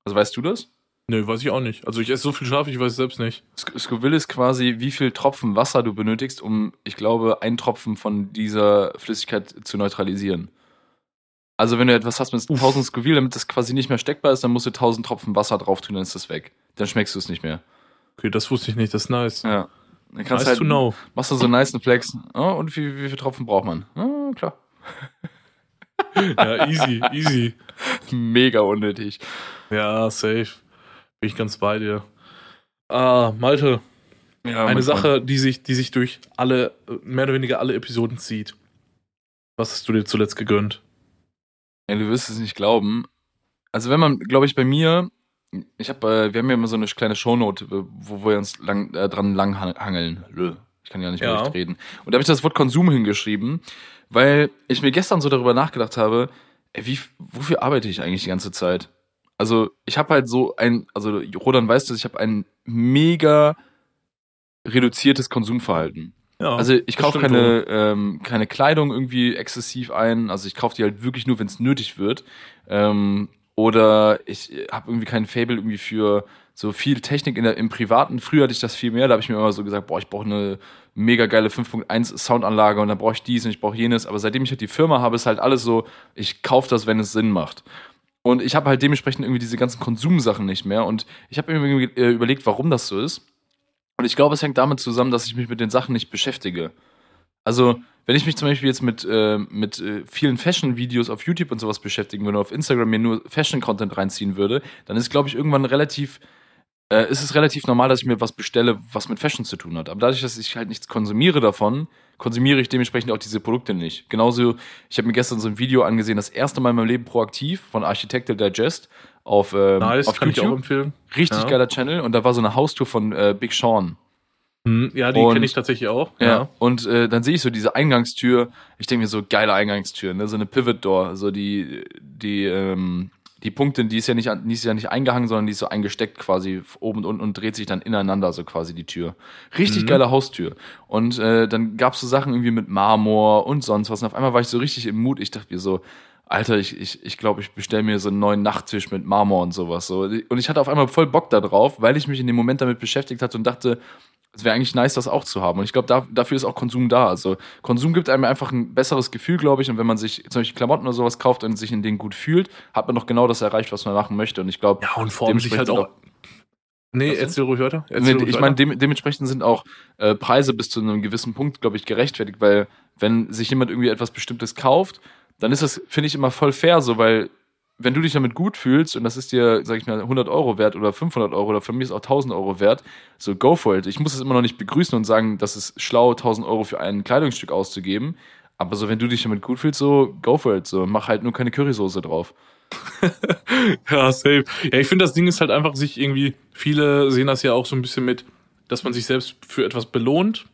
Also weißt du das? Nö, weiß ich auch nicht. Also ich esse so viel scharf, ich weiß es selbst nicht. Sc- Scoville ist quasi, wie viel Tropfen Wasser du benötigst, um, ich glaube, einen Tropfen von dieser Flüssigkeit zu neutralisieren. Also wenn du etwas hast mit 1000 Scoville, damit das quasi nicht mehr steckbar ist, dann musst du 1000 Tropfen Wasser drauf tun, dann ist das weg. Dann schmeckst du es nicht mehr. Okay, das wusste ich nicht, das ist nice. Ja. Dann nice kannst halt, to know. machst du so einen niceen Flex. Oh, und wie, wie viele Tropfen braucht man? Oh, klar. [LAUGHS] Ja, easy, easy. Mega unnötig. Ja, safe. Bin ich ganz bei dir. Ah, Malte, Ja, eine Sache, die sich, die sich durch alle, mehr oder weniger alle Episoden zieht. Was hast du dir zuletzt gegönnt? Ja, du wirst es nicht glauben. Also wenn man, glaube ich, bei mir ich habe, äh, wir haben ja immer so eine kleine Shownote, äh, wo wir uns lang, äh, dran langhangeln. Lö. Ich kann ja nicht mehr ja. reden. Und da habe ich das Wort Konsum hingeschrieben, weil ich mir gestern so darüber nachgedacht habe, ey, wie, wofür arbeite ich eigentlich die ganze Zeit? Also ich habe halt so ein, also Rodan weiß das, ich habe ein mega reduziertes Konsumverhalten. Ja, also ich kaufe keine, ähm, keine Kleidung irgendwie exzessiv ein. Also ich kaufe die halt wirklich nur, wenn es nötig wird. Ähm, oder ich habe irgendwie keinen Fable irgendwie für so viel Technik in der, im Privaten. Früher hatte ich das viel mehr. Da habe ich mir immer so gesagt, boah, ich brauche eine mega geile 5.1 Soundanlage und dann brauche ich dies und ich brauche jenes. Aber seitdem ich halt die Firma habe, ist halt alles so, ich kaufe das, wenn es Sinn macht. Und ich habe halt dementsprechend irgendwie diese ganzen Konsumsachen nicht mehr. Und ich habe mir äh, überlegt, warum das so ist. Und ich glaube, es hängt damit zusammen, dass ich mich mit den Sachen nicht beschäftige. Also, wenn ich mich zum Beispiel jetzt mit, äh, mit äh, vielen Fashion-Videos auf YouTube und sowas beschäftigen würde, auf Instagram mir nur Fashion-Content reinziehen würde, dann ist, glaube ich, irgendwann relativ, äh, ist es relativ normal, dass ich mir was bestelle, was mit Fashion zu tun hat. Aber dadurch, dass ich halt nichts konsumiere davon, konsumiere ich dementsprechend auch diese Produkte nicht. Genauso, ich habe mir gestern so ein Video angesehen, das erste Mal in meinem Leben proaktiv von Architectural Digest auf, ähm, nice, auf kann YouTube. Ich auch empfehlen. Richtig ja. geiler Channel und da war so eine Haustour von äh, Big Sean. Hm, ja, die kenne ich tatsächlich auch. Ja. ja. Und äh, dann sehe ich so diese Eingangstür. Ich denke mir so geile Eingangstür, ne? So eine Pivot Door, so die die ähm, die Punkte, die ist ja nicht die ist ja nicht eingehangen, sondern die ist so eingesteckt quasi oben und unten und dreht sich dann ineinander so quasi die Tür. Richtig mhm. geile Haustür. Und äh, dann gab's so Sachen irgendwie mit Marmor und sonst was. Und auf einmal war ich so richtig im Mut. Ich dachte mir so, Alter, ich ich ich, glaube, ich bestelle mir so einen neuen Nachttisch mit Marmor und sowas so. Und ich hatte auf einmal voll Bock da drauf, weil ich mich in dem Moment damit beschäftigt hatte und dachte, es wäre eigentlich nice, das auch zu haben. Und ich glaube, da, dafür ist auch Konsum da. Also Konsum gibt einem einfach ein besseres Gefühl, glaube ich. Und wenn man sich zum Beispiel Klamotten oder sowas kauft und sich in denen gut fühlt, hat man doch genau das erreicht, was man machen möchte. Und ich glaube, ja, und vor allem sich halt auch. Nee, was erzähl ruhig weiter. Erzähl nee, ich meine, dem, dementsprechend sind auch äh, Preise bis zu einem gewissen Punkt, glaube ich, gerechtfertigt, weil wenn sich jemand irgendwie etwas Bestimmtes kauft, dann ist das, finde ich, immer voll fair so, weil wenn du dich damit gut fühlst und das ist dir, sag ich mal, 100 Euro wert oder 500 Euro oder für mich ist auch 1000 Euro wert, so go for it. Ich muss es immer noch nicht begrüßen und sagen, das ist schlau, 1000 Euro für ein Kleidungsstück auszugeben. Aber so, wenn du dich damit gut fühlst, so go for it. So, mach halt nur keine Currysoße drauf. [LAUGHS] ja, safe. Ja, ich finde, das Ding ist halt einfach sich irgendwie, viele sehen das ja auch so ein bisschen mit, dass man sich selbst für etwas belohnt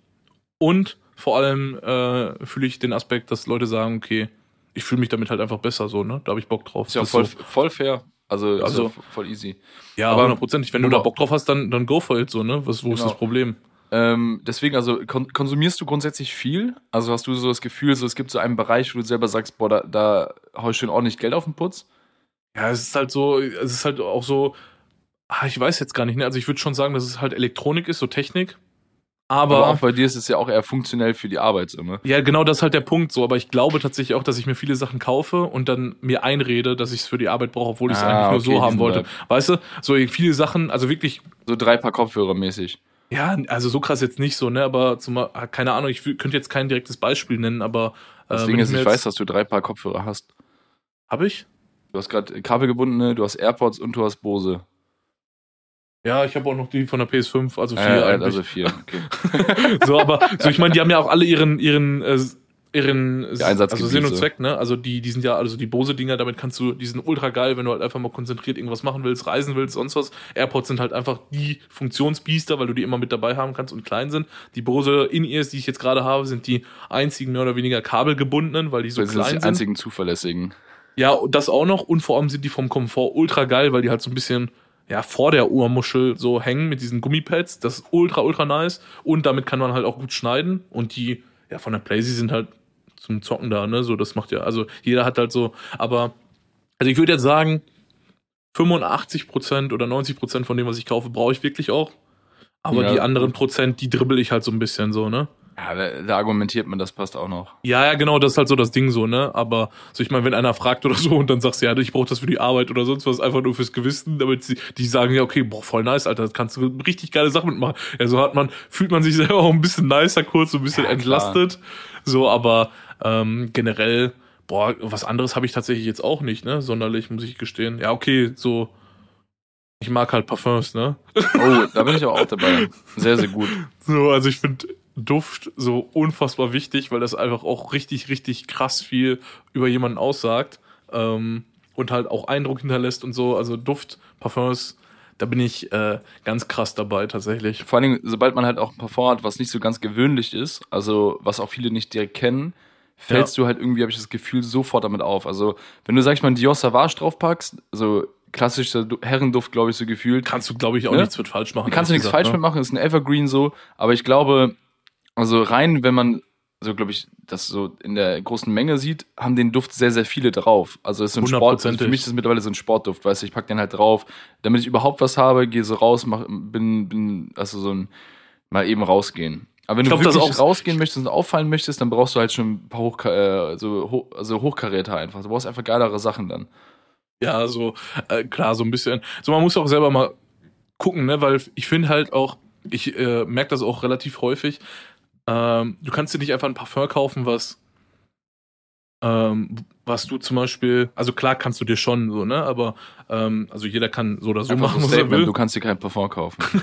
und vor allem äh, fühle ich den Aspekt, dass Leute sagen, okay, ich fühle mich damit halt einfach besser so, ne? Da habe ich Bock drauf. Ist ja voll, so. voll fair. Also, also ja voll easy. Ja, aber hundertprozentig. Wenn du da Bock drauf hast, dann, dann go for it so, ne? Was, wo genau. ist das Problem? Ähm, deswegen, also kon konsumierst du grundsätzlich viel? Also hast du so das Gefühl, so es gibt so einen Bereich, wo du selber sagst, boah, da, da hau ich schön ordentlich Geld auf den Putz? Ja, es ist halt so, es ist halt auch so, ah, ich weiß jetzt gar nicht, ne? Also ich würde schon sagen, dass es halt Elektronik ist, so Technik. Aber, aber, auch bei dir ist es ja auch eher funktionell für die Arbeit ne? Ja, genau, das ist halt der Punkt so. Aber ich glaube tatsächlich auch, dass ich mir viele Sachen kaufe und dann mir einrede, dass ich es für die Arbeit brauche, obwohl ich es ah, eigentlich nur okay, so haben wollte. Halt. Weißt du, so viele Sachen, also wirklich. So drei Paar Kopfhörer mäßig. Ja, also so krass jetzt nicht so, ne? Aber zum, ah, keine Ahnung, ich könnte jetzt kein direktes Beispiel nennen, aber. Äh, Ding ist, ich weiß, dass du drei Paar Kopfhörer hast. Hab ich? Du hast gerade kabelgebundene, du hast AirPods und du hast Bose. Ja, ich habe auch noch die von der PS5, also vier äh, eigentlich. Also vier, [LAUGHS] okay. so, aber so ich meine, die haben ja auch alle ihren ihren äh, ihren also Sinn und Zweck, ne? Also die die sind ja also die Bose Dinger, damit kannst du die sind ultra geil, wenn du halt einfach mal konzentriert irgendwas machen willst, reisen willst, sonst was. AirPods sind halt einfach die Funktionsbiester, weil du die immer mit dabei haben kannst und klein sind. Die Bose In-Ears, die ich jetzt gerade habe, sind die einzigen mehr oder weniger kabelgebundenen, weil die so das klein sind. Die einzigen zuverlässigen. Ja, das auch noch und vor allem sind die vom Komfort ultra geil, weil die halt so ein bisschen ja, vor der Ohrmuschel so hängen mit diesen Gummipads. Das ist ultra, ultra nice. Und damit kann man halt auch gut schneiden. Und die, ja, von der Playsee sind halt zum Zocken da, ne? So, das macht ja, also jeder hat halt so, aber, also ich würde jetzt sagen, 85% oder 90% von dem, was ich kaufe, brauche ich wirklich auch. Aber ja. die anderen Prozent, die dribbel ich halt so ein bisschen so, ne? Ja, da, da, argumentiert man, das passt auch noch. Ja, ja, genau, das ist halt so das Ding so, ne? Aber so, ich meine, wenn einer fragt oder so und dann sagst du, ja, ich brauche das für die Arbeit oder sonst was, einfach nur fürs Gewissen, damit sie, die sagen, ja, okay, boah, voll nice, Alter, das kannst du richtig geile Sachen mitmachen. Ja, so hat man, fühlt man sich [LAUGHS] selber auch ein bisschen nicer kurz, so ein bisschen ja, entlastet. So, aber ähm, generell, boah, was anderes habe ich tatsächlich jetzt auch nicht, ne? Sonderlich, muss ich gestehen. Ja, okay, so. Ich mag halt Parfums, ne? Oh, da bin ich aber auch dabei. [LAUGHS] Sehr, sehr gut. So, also ich finde, Duft so unfassbar wichtig, weil das einfach auch richtig, richtig krass viel über jemanden aussagt ähm, und halt auch Eindruck hinterlässt und so. Also Duft, Parfums Da bin ich äh, ganz krass dabei tatsächlich. Vor allem, sobald man halt auch ein Parfum hat, was nicht so ganz gewöhnlich ist, also was auch viele nicht direkt kennen, fällst ja. du halt irgendwie, habe ich das Gefühl, sofort damit auf. Also, wenn du, sag ich mal, einen Dior Savage draufpackst, so klassischer Herrenduft, glaube ich, so gefühlt. Kannst du, glaube ich, auch ne? nichts mit falsch machen. Kannst du nichts falsch ne? mit machen, ist ein Evergreen so, aber ich glaube, also rein, wenn man so glaube ich, das so in der großen Menge sieht, haben den Duft sehr, sehr viele drauf. Also ist so ein Sport, also für mich ist es mittlerweile so ein Sportduft, weißt du, ich pack den halt drauf, damit ich überhaupt was habe, gehe so raus, mach, bin, bin, also so ein, mal eben rausgehen. Aber wenn ich du glaub, wirklich rausgehen möchtest und auffallen möchtest, dann brauchst du halt schon ein paar Hoch, äh, so, hoch, also Hochkaräter einfach. Du brauchst einfach geilere Sachen dann. Ja, so, äh, klar, so ein bisschen. So, man muss auch selber mal gucken, ne, weil ich finde halt auch, ich äh, merke das auch relativ häufig, ähm, du kannst dir nicht einfach ein Parfum kaufen, was ähm, was du zum Beispiel, also klar kannst du dir schon so, ne, aber ähm, also jeder kann so oder so einfach machen, so was er will. Du kannst dir kein Parfum kaufen. [LAUGHS]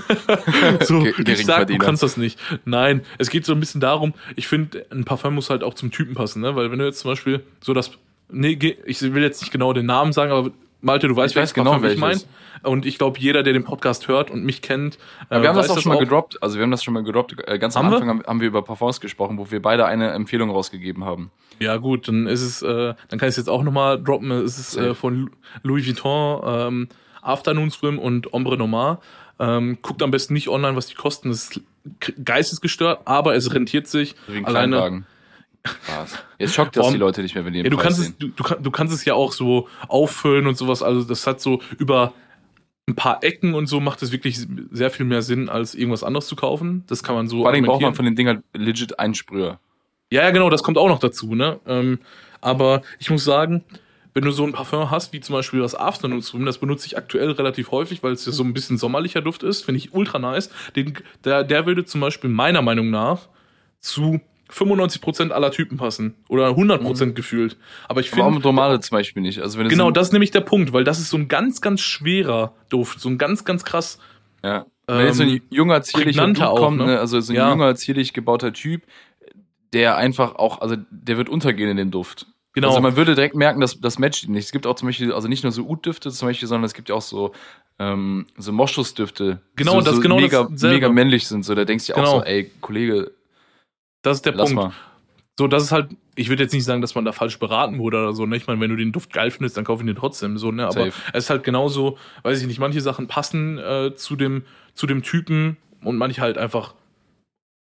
[LAUGHS] so, ich sag, du kannst das nicht. Nein, es geht so ein bisschen darum, ich finde, ein Parfum muss halt auch zum Typen passen, ne, weil wenn du jetzt zum Beispiel so das, nee, ich will jetzt nicht genau den Namen sagen, aber Malte, du weißt, ich weiß genau, Parfum ich meine. Und ich glaube, jeder, der den Podcast hört und mich kennt, äh, wir haben das auch schon mal gedroppt. Also wir haben das schon mal gedroppt. Äh, ganz am Anfang wir? haben wir über Parfums gesprochen, wo wir beide eine Empfehlung rausgegeben haben. Ja gut, dann ist es, äh, dann kann ich es jetzt auch nochmal droppen. Es ist äh, von Louis Vuitton, ähm, Afternoon Swim und Ombre Noir. Ähm, guckt am besten nicht online, was die kosten. Das ist geistesgestört, aber es rentiert sich. Wegen alleine. Was? Jetzt schockt das die Leute nicht mehr, wenn die ja, du kannst es, du, du, du, kannst es ja auch so auffüllen und sowas. Also das hat so über ein paar Ecken und so macht es wirklich sehr viel mehr Sinn, als irgendwas anderes zu kaufen. Das kann man so. Vor allem braucht man von den Dingern legit einen Sprüher. Ja, ja, genau, das kommt auch noch dazu, ne? Ähm, aber ich muss sagen, wenn du so ein Parfum hast, wie zum Beispiel das Afternoon Swim, das benutze ich aktuell relativ häufig, weil es ja so ein bisschen sommerlicher Duft ist, finde ich ultra nice. Den, der, der würde zum Beispiel meiner Meinung nach zu 95% aller Typen passen. Oder 100% mhm. gefühlt. Aber ich finde. Warum normale zum Beispiel nicht? Also wenn genau, das ist nämlich der Punkt, weil das ist so ein ganz, ganz schwerer Duft. So ein ganz, ganz krass. Ja. Wenn jetzt so ein ähm, junger, zierlicher Duft kommt, ne? ne? also so ein ja. junger, zierlich gebauter Typ, der einfach auch, also der wird untergehen in dem Duft. Genau. Also man würde direkt merken, dass das matcht nicht. Es gibt auch zum Beispiel, also nicht nur so Ud-Düfte zum Beispiel, sondern es gibt ja auch so ähm, so Moschusdüfte. Genau, so, das so genau mega, mega männlich sind. So, da denkst du genau. auch so, ey, Kollege, das ist der Lass Punkt. Mal. So, das ist halt, ich würde jetzt nicht sagen, dass man da falsch beraten wurde oder so. Ne? Ich meine, wenn du den Duft geil findest, dann kauf ihn dir trotzdem. So, ne? Aber Safe. es ist halt genauso, weiß ich nicht, manche Sachen passen äh, zu, dem, zu dem Typen und manche halt einfach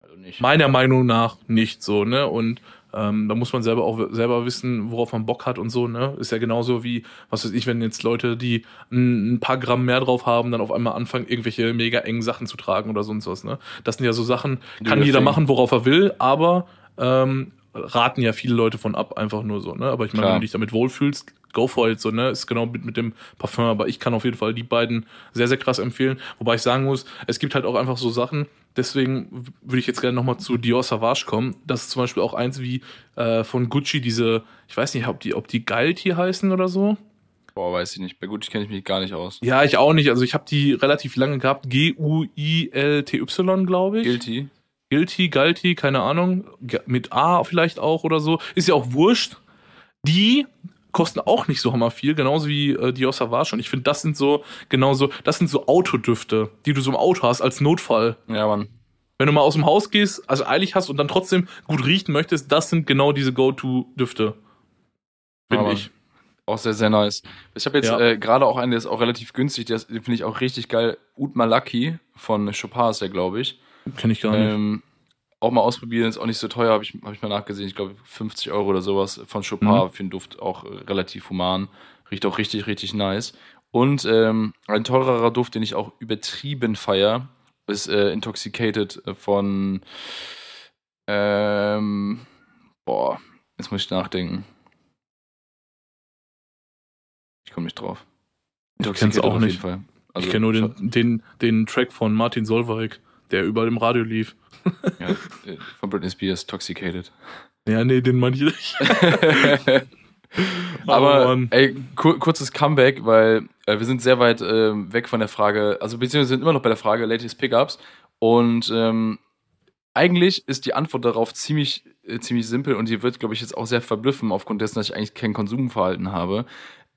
also meiner Meinung nach nicht so, ne? Und ähm, da muss man selber auch selber wissen, worauf man Bock hat und so, ne? Ist ja genauso wie, was weiß ich, wenn jetzt Leute, die ein, ein paar Gramm mehr drauf haben, dann auf einmal anfangen, irgendwelche mega engen Sachen zu tragen oder sonst was, ne? Das sind ja so Sachen, kann jeder machen, worauf er will, aber ähm, raten ja viele Leute von ab, einfach nur so, ne? Aber ich meine, wenn du dich damit wohlfühlst, go for it, so, ne? Ist genau mit, mit dem Parfum, aber ich kann auf jeden Fall die beiden sehr, sehr krass empfehlen. Wobei ich sagen muss, es gibt halt auch einfach so Sachen, deswegen würde ich jetzt gerne nochmal zu Dior Savage kommen. Das ist zum Beispiel auch eins wie äh, von Gucci, diese, ich weiß nicht, ob die, ob die Galti heißen oder so. Boah, weiß ich nicht. Bei Gucci kenne ich mich gar nicht aus. Ja, ich auch nicht. Also ich habe die relativ lange gehabt. G-U-I-L-T-Y, glaube ich. Guilty. Guilty, Galti, keine Ahnung. Mit A vielleicht auch oder so. Ist ja auch wurscht. Die kosten auch nicht so hammer viel, genauso wie äh, Dior Savage. Und ich finde, das sind so, genauso, das sind so Autodüfte, die du so im Auto hast als Notfall. Ja, Mann. Wenn du mal aus dem Haus gehst, also eilig hast und dann trotzdem gut riechen möchtest, das sind genau diese Go-To-Düfte. Finde ich. Auch sehr, sehr nice. Ich habe jetzt ja. äh, gerade auch einen, der ist auch relativ günstig, den finde ich auch richtig geil. Ud Malaki von Chopin ist der, glaube ich. Kenne ich gar nicht. Ähm, auch mal ausprobieren, ist auch nicht so teuer, habe ich, hab ich mal nachgesehen. Ich glaube 50 Euro oder sowas von Chopin mhm. für den Duft auch relativ human. Riecht auch richtig, richtig nice. Und ähm, ein teurerer Duft, den ich auch übertrieben feier, ist äh, Intoxicated von ähm, boah, jetzt muss ich nachdenken. Ich komme nicht drauf. Intoxicated ich kenn's auch nicht. Also, ich kenne nur den, den, den Track von Martin Solveig, der überall im Radio lief ja, äh, von Britney Spears, Toxicated. Ja, nee, den meine ich nicht. [LAUGHS] Aber oh, ey, kur kurzes Comeback, weil äh, wir sind sehr weit äh, weg von der Frage, also beziehungsweise sind immer noch bei der Frage Latest Pickups und ähm, eigentlich ist die Antwort darauf ziemlich, äh, ziemlich simpel und die wird, glaube ich, jetzt auch sehr verblüffen aufgrund dessen, dass ich eigentlich kein Konsumverhalten habe.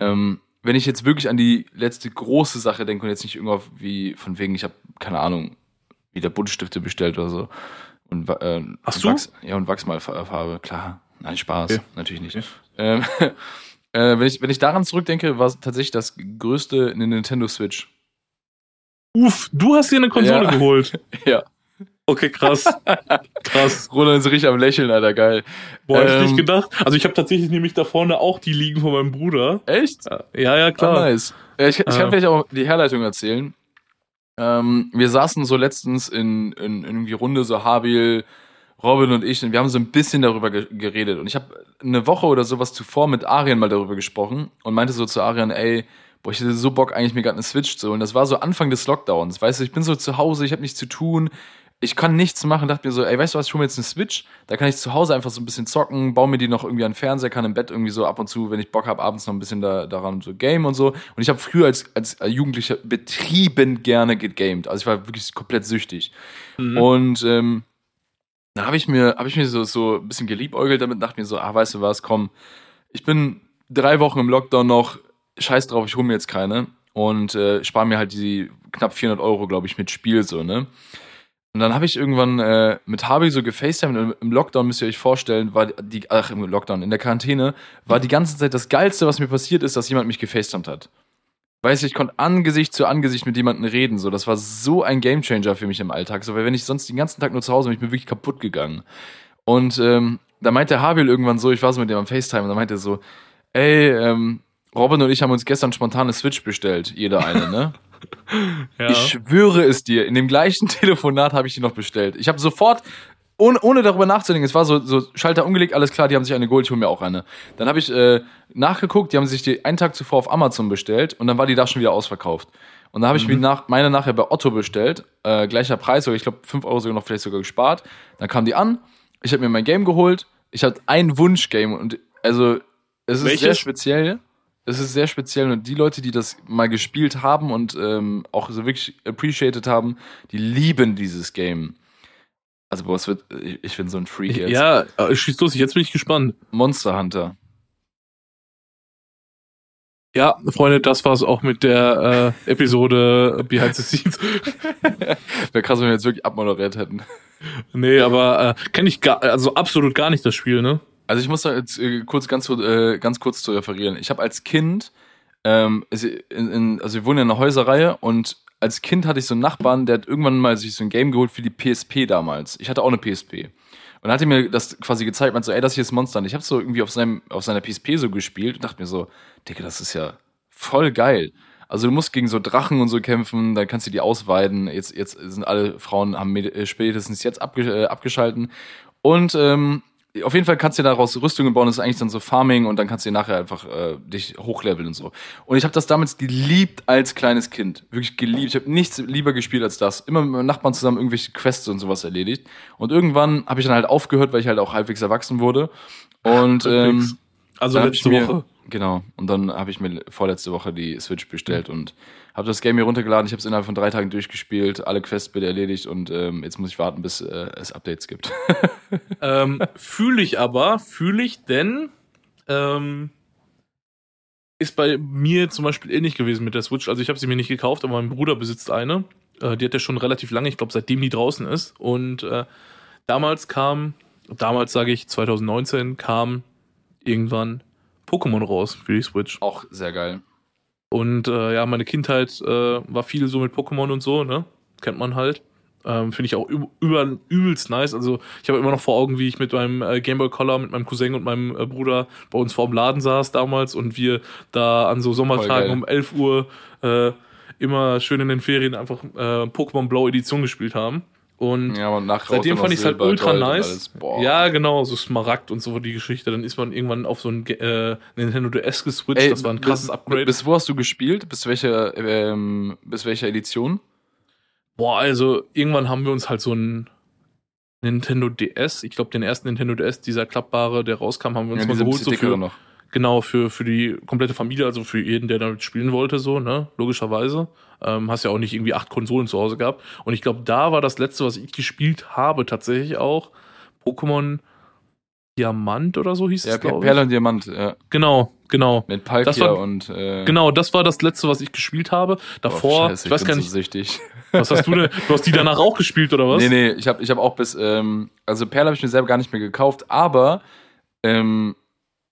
Ähm, wenn ich jetzt wirklich an die letzte große Sache denke und jetzt nicht irgendwo wie von wegen, ich habe keine Ahnung, wieder Buntstifte bestellt oder so. Und, äh, und du? Wachs, ja, und Wachsmalfarbe, klar. Nein, Spaß, Okay. natürlich nicht. Okay. Ähm, [LAUGHS] äh, wenn, ich, wenn ich daran zurückdenke, war es tatsächlich das größte eine Nintendo Switch. Uff, du hast dir eine Konsole Ja. geholt. [LAUGHS] Ja. Okay, krass. krass. [LAUGHS] Roland ist richtig am Lächeln, Alter, geil. Boah, hätte ich Ähm, nicht gedacht. Also ich habe tatsächlich nämlich da vorne auch die liegen von meinem Bruder. Echt? Ja, ja, Ah, klar. nice. Ja, ich ich Ah. kann vielleicht auch die Herleitung erzählen. Ähm, wir saßen so letztens in, in, in irgendwie Runde, so Habil, Robin und ich, und wir haben so ein bisschen darüber ge geredet. Und ich habe eine Woche oder sowas zuvor mit Arian mal darüber gesprochen und meinte so zu Arian, ey, boah, ich hätte so Bock, eigentlich mir gerade eine Switch zu holen. Das war so Anfang des Lockdowns. Weißt du, ich bin so zu Hause, ich habe nichts zu tun. Ich kann nichts machen, dachte mir so, ey, weißt du was, ich hole mir jetzt eine Switch, da kann ich zu Hause einfach so ein bisschen zocken, baue mir die noch irgendwie an den Fernseher, kann im Bett irgendwie so ab und zu, wenn ich Bock habe, abends noch ein bisschen da, daran so game und so. Und ich habe früher als, als Jugendlicher betrieben gerne gegamed. Also ich war wirklich komplett süchtig. Mhm. Und ähm, dann habe ich mir, habe ich mir so, so ein bisschen geliebäugelt damit, dachte mir so, ah, weißt du was, komm, ich bin drei Wochen im Lockdown noch, scheiß drauf, ich hole mir jetzt keine und äh, spare mir halt die knapp 400 Euro, glaube ich, mit Spiel so, ne? Und dann habe ich irgendwann äh, mit Harvey so gefacetimed. und Im Lockdown müsst ihr euch vorstellen, war die, ach, im Lockdown, in der Quarantäne, war die ganze Zeit das Geilste, was mir passiert ist, dass jemand mich gefacetimed hat. Weißt du, ich konnte Angesicht zu Angesicht mit jemandem reden. So, das war so ein Gamechanger für mich im Alltag. So, weil wenn ich sonst den ganzen Tag nur zu Hause bin, ich bin wirklich kaputt gegangen. Und ähm, da meinte Habil irgendwann so, ich war so mit dem am FaceTime, und da meinte er so, ey, ähm, Robin und ich haben uns gestern spontan eine Switch bestellt, jeder eine, ne? [LAUGHS] ja. Ich schwöre es dir, in dem gleichen [LAUGHS] Telefonat habe ich die noch bestellt. Ich habe sofort, ohne, ohne darüber nachzudenken, es war so, so Schalter umgelegt, alles klar, die haben sich eine geholt, ich hole mir auch eine. Dann habe ich äh, nachgeguckt, die haben sich die einen Tag zuvor auf Amazon bestellt und dann war die da schon wieder ausverkauft. Und dann habe ich mir nach, meine nachher bei Otto bestellt, äh, gleicher Preis, sogar, ich glaube 5 Euro sogar noch vielleicht sogar gespart. Dann kam die an, ich habe mir mein Game geholt, ich hatte ein Wunschgame und also es ist Welches? sehr speziell. Es ist sehr speziell und die Leute, die das mal gespielt haben und ähm, auch so wirklich appreciated haben, die lieben dieses Game. Also, boah, es wird, ich, ich bin so ein Freak jetzt. ja, äh, schieß los, jetzt bin ich gespannt. Monster Hunter. Ja, Freunde, das war's auch mit der äh, Episode Behind the Scenes. Wäre krass, wenn wir jetzt wirklich abmoderiert hätten. nee, aber äh, kenne ich gar, also absolut gar nicht das Spiel, ne? Also ich muss da jetzt äh, kurz ganz, äh, ganz kurz zu referieren. Ich habe als Kind, ähm, in, in, also wir wohnen ja in einer Häuserreihe und als Kind hatte ich so einen Nachbarn, der hat irgendwann mal sich so ein Game geholt für die PSP damals. Ich hatte auch eine PSP. Und hat mir das quasi gezeigt, meinte so, ey, das hier ist Monster. Und ich habe so irgendwie auf, seinem, auf seiner PSP so gespielt und dachte mir so, Digga, das ist ja voll geil. Also du musst gegen so Drachen und so kämpfen, dann kannst du die ausweiden. Jetzt, jetzt sind alle Frauen, haben äh, spätestens jetzt äh, abgeschalten. Und ähm, auf jeden Fall kannst du daraus Rüstungen bauen, das ist eigentlich dann so Farming und dann kannst du nachher einfach äh, dich hochleveln und so. Und ich habe das damals geliebt als kleines Kind. Wirklich geliebt. Ich habe nichts lieber gespielt als das. Immer mit meinem Nachbarn zusammen irgendwelche Quests und sowas erledigt. Und irgendwann habe ich dann halt aufgehört, weil ich halt auch halbwegs erwachsen wurde. Und ähm, Also letzte Woche. Genau. Und dann habe ich mir vorletzte Woche die Switch bestellt und habe das Game hier runtergeladen. Ich habe es innerhalb von drei Tagen durchgespielt, alle Quests bitte erledigt und ähm, jetzt muss ich warten, bis äh, es Updates gibt. [LAUGHS] Ähm, fühle ich aber, fühle ich, denn ähm, ist bei mir zum Beispiel ähnlich gewesen mit der Switch. Also ich habe sie mir nicht gekauft, aber mein Bruder besitzt eine. Äh, die hat er schon relativ lange, ich glaube seitdem die draußen ist. Und äh, damals kam, damals sage ich 2019, kam irgendwann Pokémon raus für die Switch. Auch sehr geil. Und äh, ja, meine Kindheit äh, war viel so mit Pokémon und so, ne? Kennt man halt. Ähm, Finde ich auch üb über, übelst nice. Also ich habe immer noch vor Augen, wie ich mit meinem äh, Gameboy Color, mit meinem Cousin und meinem äh, Bruder bei uns vor dem Laden saß damals und wir da an so Sommertagen um 11 Uhr äh, immer schön in den Ferien einfach äh, Pokémon Blau Edition gespielt haben. Und Ja, Seitdem fand ich es halt ultra nice. Ja, genau, so Smaragd und so die Geschichte. Dann ist man irgendwann auf so ein äh, Nintendo DS geswitcht. Ey, das war ein krasses bis, Upgrade. Bis wo hast du gespielt? Bis welcher, ähm, bis welcher Edition? Boah, also irgendwann haben wir uns halt so ein Nintendo DS, ich glaube den ersten Nintendo DS, dieser klappbare, der rauskam, haben wir uns Ja, mal geholt, so für, noch. Genau, für, für die komplette Familie, also für jeden, der damit spielen wollte, so, ne, logischerweise. Ähm, hast ja auch nicht irgendwie acht Konsolen zu Hause gehabt. Und ich glaube, da war das letzte, was ich gespielt habe, tatsächlich auch Pokémon Diamant oder so hieß Ja, es, glaube ich. Perle und Diamant, ja. Genau, genau. Mit Palkia war- und äh, Genau, das war das letzte, was ich gespielt habe. Davor, oh, Scheiße, ich weiß bin gar so nicht, süchtig. was hast du denn? Du hast die danach auch gespielt oder was? Nee, nee, ich habe ich hab auch bis, ähm, also Perl habe ich mir selber gar nicht mehr gekauft, aber ähm,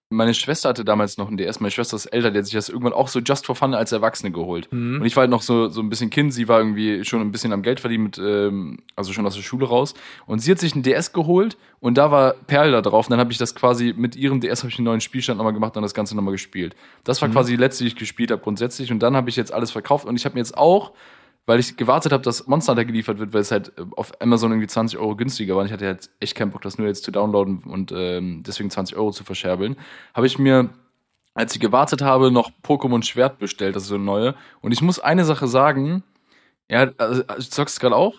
meine Schwester hatte damals noch ein DS, meine Schwester ist älter, die hat sich das irgendwann auch so just for fun als Erwachsene geholt. Mhm. Und ich war halt noch so, so ein bisschen Kind, sie war irgendwie schon ein bisschen am Geld verdienen mit, ähm, also schon aus der Schule raus. Und sie hat sich ein DS geholt und da war Perl da drauf. Und dann habe ich das quasi mit ihrem DS habe ich einen neuen Spielstand nochmal gemacht und das Ganze nochmal gespielt. Das war quasi die letzte, die ich gespielt habe grundsätzlich. Und dann habe ich jetzt alles verkauft und ich habe mir jetzt auch weil ich gewartet habe, dass Monster Hunter geliefert wird, weil es halt äh, auf Amazon irgendwie 20 Euro günstiger war. Und ich hatte halt echt keinen Bock, das nur jetzt zu downloaden und ähm, deswegen 20 Euro zu verscherbeln. Habe ich mir, als ich gewartet habe, noch Pokémon Schwert bestellt, das ist so eine neue. Und ich muss eine Sache sagen, ja, also, also, zockst du gerade auch?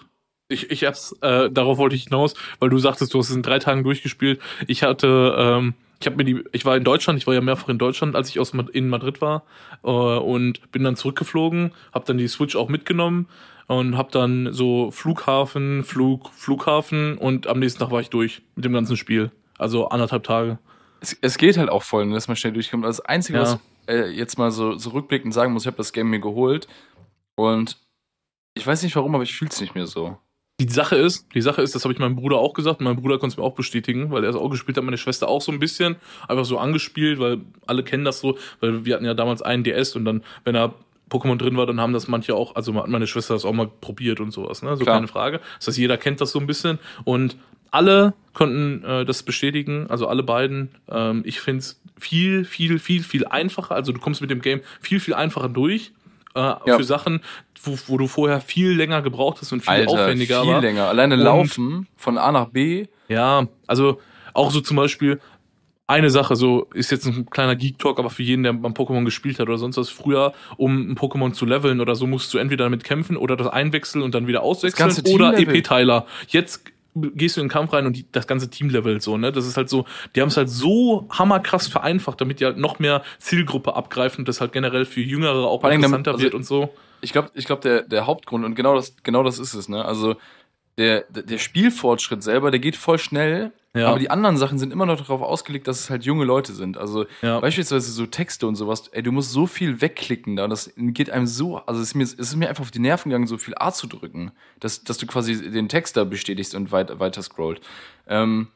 Ich, ich hab's, äh, darauf wollte ich hinaus, weil du sagtest, du hast es in drei Tagen durchgespielt. Ich hatte, ähm, ich habe mir die, ich war in Deutschland, ich war ja mehrfach in Deutschland, als ich aus in Madrid war äh, und bin dann zurückgeflogen, habe dann die Switch auch mitgenommen und habe dann so Flughafen, Flug, Flughafen und am nächsten Tag war ich durch mit dem ganzen Spiel. Also anderthalb Tage. Es, es geht halt auch voll, ne, dass man schnell durchkommt. Das Einzige, Ja. was äh, jetzt mal so, so rückblickend sagen muss, ich habe das Game mir geholt und ich weiß nicht warum, aber ich fühle es nicht mehr so. Die Sache ist, die Sache ist, das habe ich meinem Bruder auch gesagt, und mein Bruder konnte es mir auch bestätigen, weil er es auch gespielt hat, meine Schwester auch so ein bisschen, einfach so angespielt, weil alle kennen das so, weil wir hatten ja damals einen DS und dann, wenn da Pokémon drin war, dann haben das manche auch, also hat meine Schwester das auch mal probiert und sowas, ne? So Klar. keine Frage. Das heißt, jeder kennt das so ein bisschen und alle konnten äh, das bestätigen, also alle beiden. Ähm, ich finde es viel, viel, viel, viel einfacher. Also du kommst mit dem Game viel, viel einfacher durch. Äh, Ja. Für Sachen, wo, wo du vorher viel länger gebraucht hast und viel Alter, aufwendiger viel war. länger. Alleine Und- laufen von A nach B. Ja, also auch so zum Beispiel eine Sache, so ist jetzt ein kleiner Geek-Talk, aber für jeden, der mal Pokémon gespielt hat oder sonst was, früher, um ein Pokémon zu leveln oder so, musst du entweder damit kämpfen oder das einwechseln und dann wieder auswechseln oder. EP-Teiler. Jetzt gehst du in den Kampf rein und die, das ganze Team levelt so, ne? Das ist halt so, die haben es halt so hammerkrass vereinfacht, damit die halt noch mehr Zielgruppe abgreifen und das halt generell für Jüngere auch interessanter also- wird und so. Ich glaube, ich glaub, der, der Hauptgrund, und genau das, genau das ist es, ne? Also der, der Spielfortschritt selber, der geht voll schnell, Ja. aber die anderen Sachen sind immer noch darauf ausgelegt, dass es halt junge Leute sind. Also Ja. beispielsweise so Texte und sowas, ey, du musst so viel wegklicken da, das geht einem so, also es ist mir, es ist mir einfach auf die Nerven gegangen, so viel A zu drücken, dass, dass du quasi den Text da bestätigst und weit, weiter scrollt. Ähm,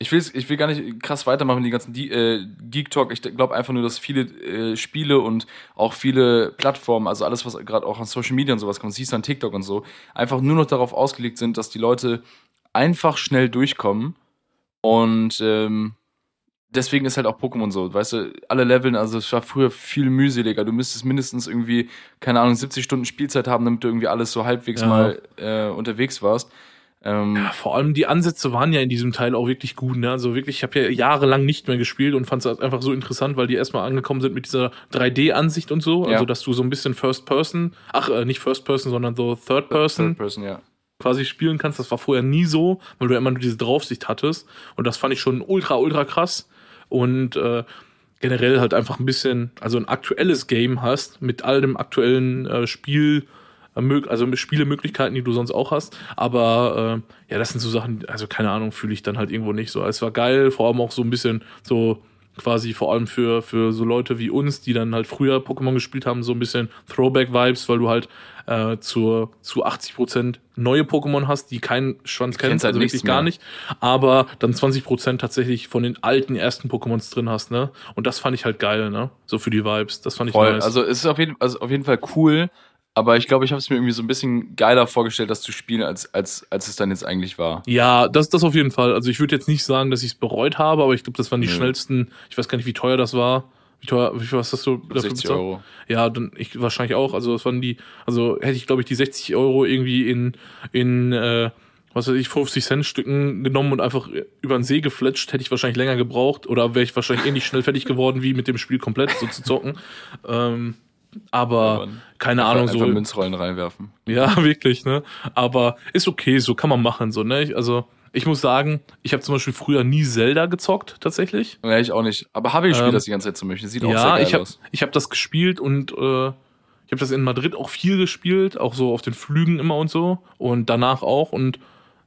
ich, ich will gar nicht krass weitermachen, die ganzen die, äh, Geek Talk. Ich glaube einfach nur, dass viele äh, Spiele und auch viele Plattformen, also alles, was gerade auch an Social Media und sowas kommt, siehst du an TikTok und so, einfach nur noch darauf ausgelegt sind, dass die Leute einfach schnell durchkommen. Und ähm, deswegen ist halt auch Pokémon so, weißt du, alle Leveln, also es war früher viel mühseliger. Du müsstest mindestens irgendwie, keine Ahnung, 70 Stunden Spielzeit haben, damit du irgendwie alles so halbwegs Ja. mal äh, unterwegs warst. Ähm, Ja, vor allem die Ansätze waren ja in diesem Teil auch wirklich gut. Ne? Also wirklich, ich habe ja jahrelang nicht mehr gespielt und fand es einfach so interessant, weil die erstmal angekommen sind mit dieser 3D-Ansicht und so. Ja. Also dass du so ein bisschen First Person, ach äh, nicht First Person, sondern so Third Person Third Person, ja. quasi spielen kannst. Das war vorher nie so, weil du ja immer nur diese Draufsicht hattest. Und das fand ich schon ultra, ultra krass. Und äh, generell halt einfach ein bisschen, also ein aktuelles Game hast mit all dem aktuellen äh, Spiel, also Spielemöglichkeiten, die du sonst auch hast. Aber äh, ja, das sind so Sachen, also keine Ahnung, fühle ich dann halt irgendwo nicht so. Es war geil, vor allem auch so ein bisschen so quasi vor allem für, für so Leute wie uns, die dann halt früher Pokémon gespielt haben, so ein bisschen Throwback-Vibes, weil du halt äh, zur, zu 80% neue Pokémon hast, die keinen Schwanz kennen, Kennst halt also wirklich gar nicht, aber dann 20% tatsächlich von den alten ersten Pokémons drin hast, ne? Und das fand ich halt geil, ne? So für die Vibes, das fand ich Voll. nice. Also es ist auf jeden, also auf jeden Fall cool, aber ich glaube, ich habe es mir irgendwie so ein bisschen geiler vorgestellt, das zu spielen, als, als, als es dann jetzt eigentlich war. Ja, das, das auf jeden Fall. Also ich würde jetzt nicht sagen, dass ich es bereut habe, aber ich glaube, das waren die Nö. schnellsten. Ich weiß gar nicht, wie teuer das war. Wie teuer, wie viel hast du dafür 60 bezahlt? Euro. Ja, dann ich wahrscheinlich auch. Also das waren die, also hätte ich, glaube ich, die 60 Euro irgendwie in, in äh, was weiß ich, 50 Cent Stücken genommen und einfach über den See gefletscht, hätte ich wahrscheinlich länger gebraucht oder wäre ich wahrscheinlich ähnlich schnell fertig geworden, wie mit dem Spiel komplett so zu zocken. [LAUGHS] Ähm, aber Aber keine Einfach- Ahnung, so. Einfach Münzrollen reinwerfen. [LAUGHS] Ja, wirklich, ne? Aber ist okay, so kann man machen, so, ne? Ich- Also, ich muss sagen, ich habe zum Beispiel früher nie Zelda gezockt, tatsächlich. Ja, ich auch nicht. Aber habe ich gespielt Ähm, das die ganze Zeit zum Beispiel. Sieht auch sehr Ja, geil ich habe aus. ich hab das gespielt und äh, ich habe das in Madrid auch viel gespielt, auch so auf den Flügen immer und so und danach auch und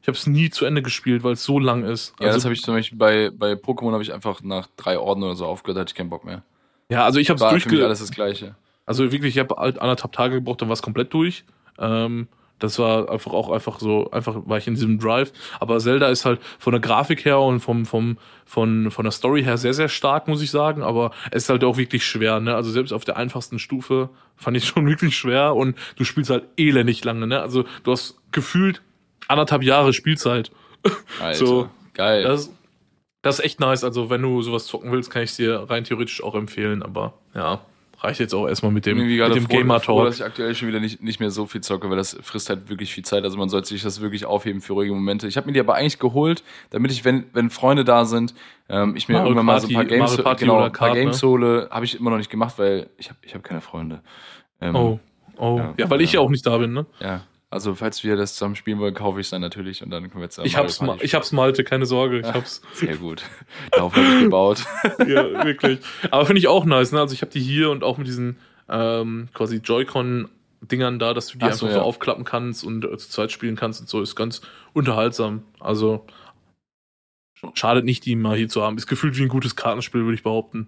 ich habe es nie zu Ende gespielt, weil es so lang ist. Ja, das Also, habe ich zum Beispiel bei, bei Pokémon habe ich einfach nach drei Orden oder so aufgehört, hatte ich keinen Bock mehr. Ja, also ich habe es durchge... alles das Gleiche. Also wirklich, ich habe halt anderthalb Tage gebraucht, dann war es komplett durch. Ähm, das war einfach auch einfach so, einfach war ich in diesem Drive. Aber Zelda ist halt von der Grafik her und vom, vom, von, von der Story her sehr, sehr stark, muss ich sagen. Aber es ist halt auch wirklich schwer, ne? Also selbst auf der einfachsten Stufe fand ich [LAUGHS] schon wirklich schwer und du spielst halt elendig lange, ne? Also du hast gefühlt anderthalb Jahre Spielzeit. [LAUGHS] Alter, So, geil. Das, das ist echt nice. Also wenn du sowas zocken willst, kann ich dir rein theoretisch auch empfehlen. Aber ja, reicht jetzt auch erstmal mit dem, mit dem froh, Gamer froh, Talk. dass ich aktuell schon wieder nicht, nicht mehr so viel zocke, weil das frisst halt wirklich viel Zeit. Also man sollte sich das wirklich aufheben für ruhige Momente. Ich habe mir die aber eigentlich geholt, damit ich, wenn, wenn Freunde da sind, ähm, ich mir Mario irgendwann mal so ein paar Party- Games, Mario Party genau, ein paar Kart, ne? Games hole. Habe ich immer noch nicht gemacht, weil ich habe ich hab keine Freunde. Ähm, Oh, oh. Ja, Ja. weil ich ja auch nicht da bin, ne? Ja, also falls wir das zusammen spielen wollen, kaufe ich es dann natürlich und dann können wir jetzt Ich hab's, ma- ich hab's Malte, keine Sorge, ich hab's. Sehr gut. Darauf habe ich gebaut. [LAUGHS] ja, wirklich. Aber finde ich auch nice, ne? Also ich habe die hier und auch mit diesen ähm, quasi Joy-Con-Dingern da, dass du die Ach einfach so, so, ja. aufklappen kannst und äh, zu zweit spielen kannst und so, ist ganz unterhaltsam. Also schadet nicht, die mal hier zu haben. Ist gefühlt wie ein gutes Kartenspiel, würde ich behaupten.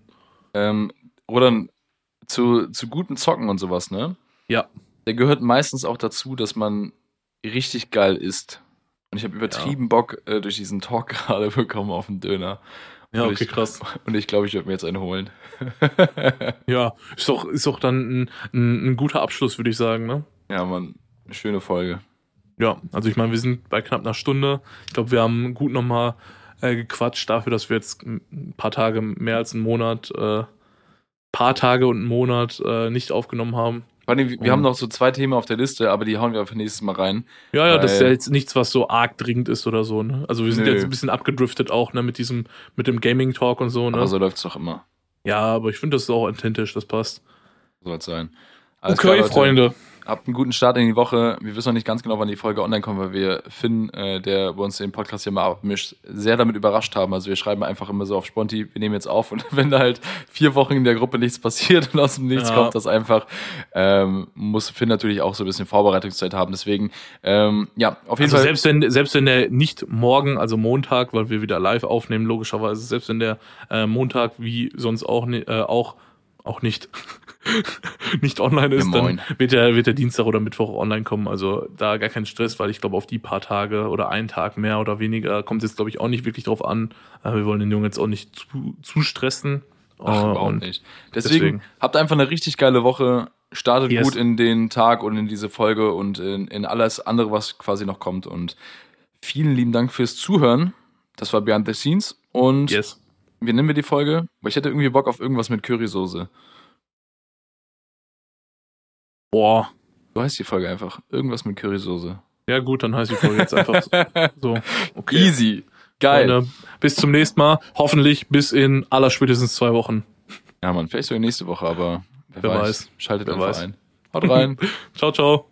ähm, oder zu, zu guten Zocken und sowas, ne? Ja. Der gehört meistens auch dazu, dass man richtig geil isst. Und ich habe übertrieben Bock äh, durch diesen Talk [LAUGHS] gerade bekommen auf den Döner. Ja, okay, ich, krass. Und ich glaube, ich werde mir jetzt einen holen. [LAUGHS] Ja, ist doch, ist doch dann ein, ein, ein guter Abschluss, würde ich sagen, ne? ja, Mann, eine schöne Folge. Ja, also ich meine, wir sind bei knapp einer Stunde. Ich glaube, wir haben gut nochmal äh, gequatscht dafür, dass wir jetzt ein paar Tage mehr als einen Monat, äh, paar Tage und einen Monat äh, nicht aufgenommen haben. Allem, wir haben noch so zwei Themen auf der Liste, aber die hauen wir für nächstes Mal rein. Ja, ja, das ist ja jetzt nichts, was so arg dringend ist oder so, ne? Also wir sind Nö. jetzt ein bisschen abgedriftet auch, ne, mit diesem, mit dem Gaming-Talk und so, ne? Aber so läuft's doch immer. ja, aber ich finde, das ist auch authentisch, das passt. So soll's sein. Alles okay, klar. Freunde. Habt einen guten Start in die Woche. Wir wissen noch nicht ganz genau, wann die Folge online kommt, weil wir Finn, äh, der bei uns den Podcast hier mal abmischt, sehr damit überrascht haben. Also wir schreiben einfach immer so auf Sponti, wir nehmen jetzt auf und [LAUGHS] wenn da halt vier Wochen in der Gruppe nichts passiert und aus dem Nichts Ja. kommt das einfach, ähm, muss Finn natürlich auch so ein bisschen Vorbereitungszeit haben. Deswegen, ähm, ja, auf jeden Also Fall. selbst wenn, selbst wenn der nicht morgen, also Montag, weil wir wieder live aufnehmen, logischerweise, selbst wenn der äh, Montag wie sonst auch, äh, auch, auch nicht, [LAUGHS] [LAUGHS] nicht online ist, Ja, dann wird der, wird der Dienstag oder Mittwoch online kommen. Also da gar kein Stress, weil ich glaube, auf die paar Tage oder einen Tag mehr oder weniger kommt es jetzt, glaube ich, auch nicht wirklich drauf an. Äh, wir wollen den Jungen jetzt auch nicht zu, zu stressen. Ach, Äh, überhaupt nicht. Deswegen, deswegen. habt einfach eine richtig geile Woche. Startet Yes. gut in den Tag und in diese Folge und in, in alles andere, was quasi noch kommt. Und vielen lieben Dank fürs Zuhören. Das war Behind the Scenes. Und Yes. wie nennen wir die Folge? Weil ich hätte irgendwie Bock auf irgendwas mit Currysoße. Boah. So heißt die Folge einfach. Irgendwas mit Currysoße. Ja gut, dann heißt die Folge jetzt einfach [LAUGHS] so. Okay. Easy. Geil. Freunde, bis zum nächsten Mal. Hoffentlich bis in aller spätestens zwei Wochen. Ja, Mann, vielleicht sogar nächste Woche, aber wer, Wer weiß. weiß. Schaltet Wer einfach weiß. ein. Haut rein. [LAUGHS] Ciao, ciao.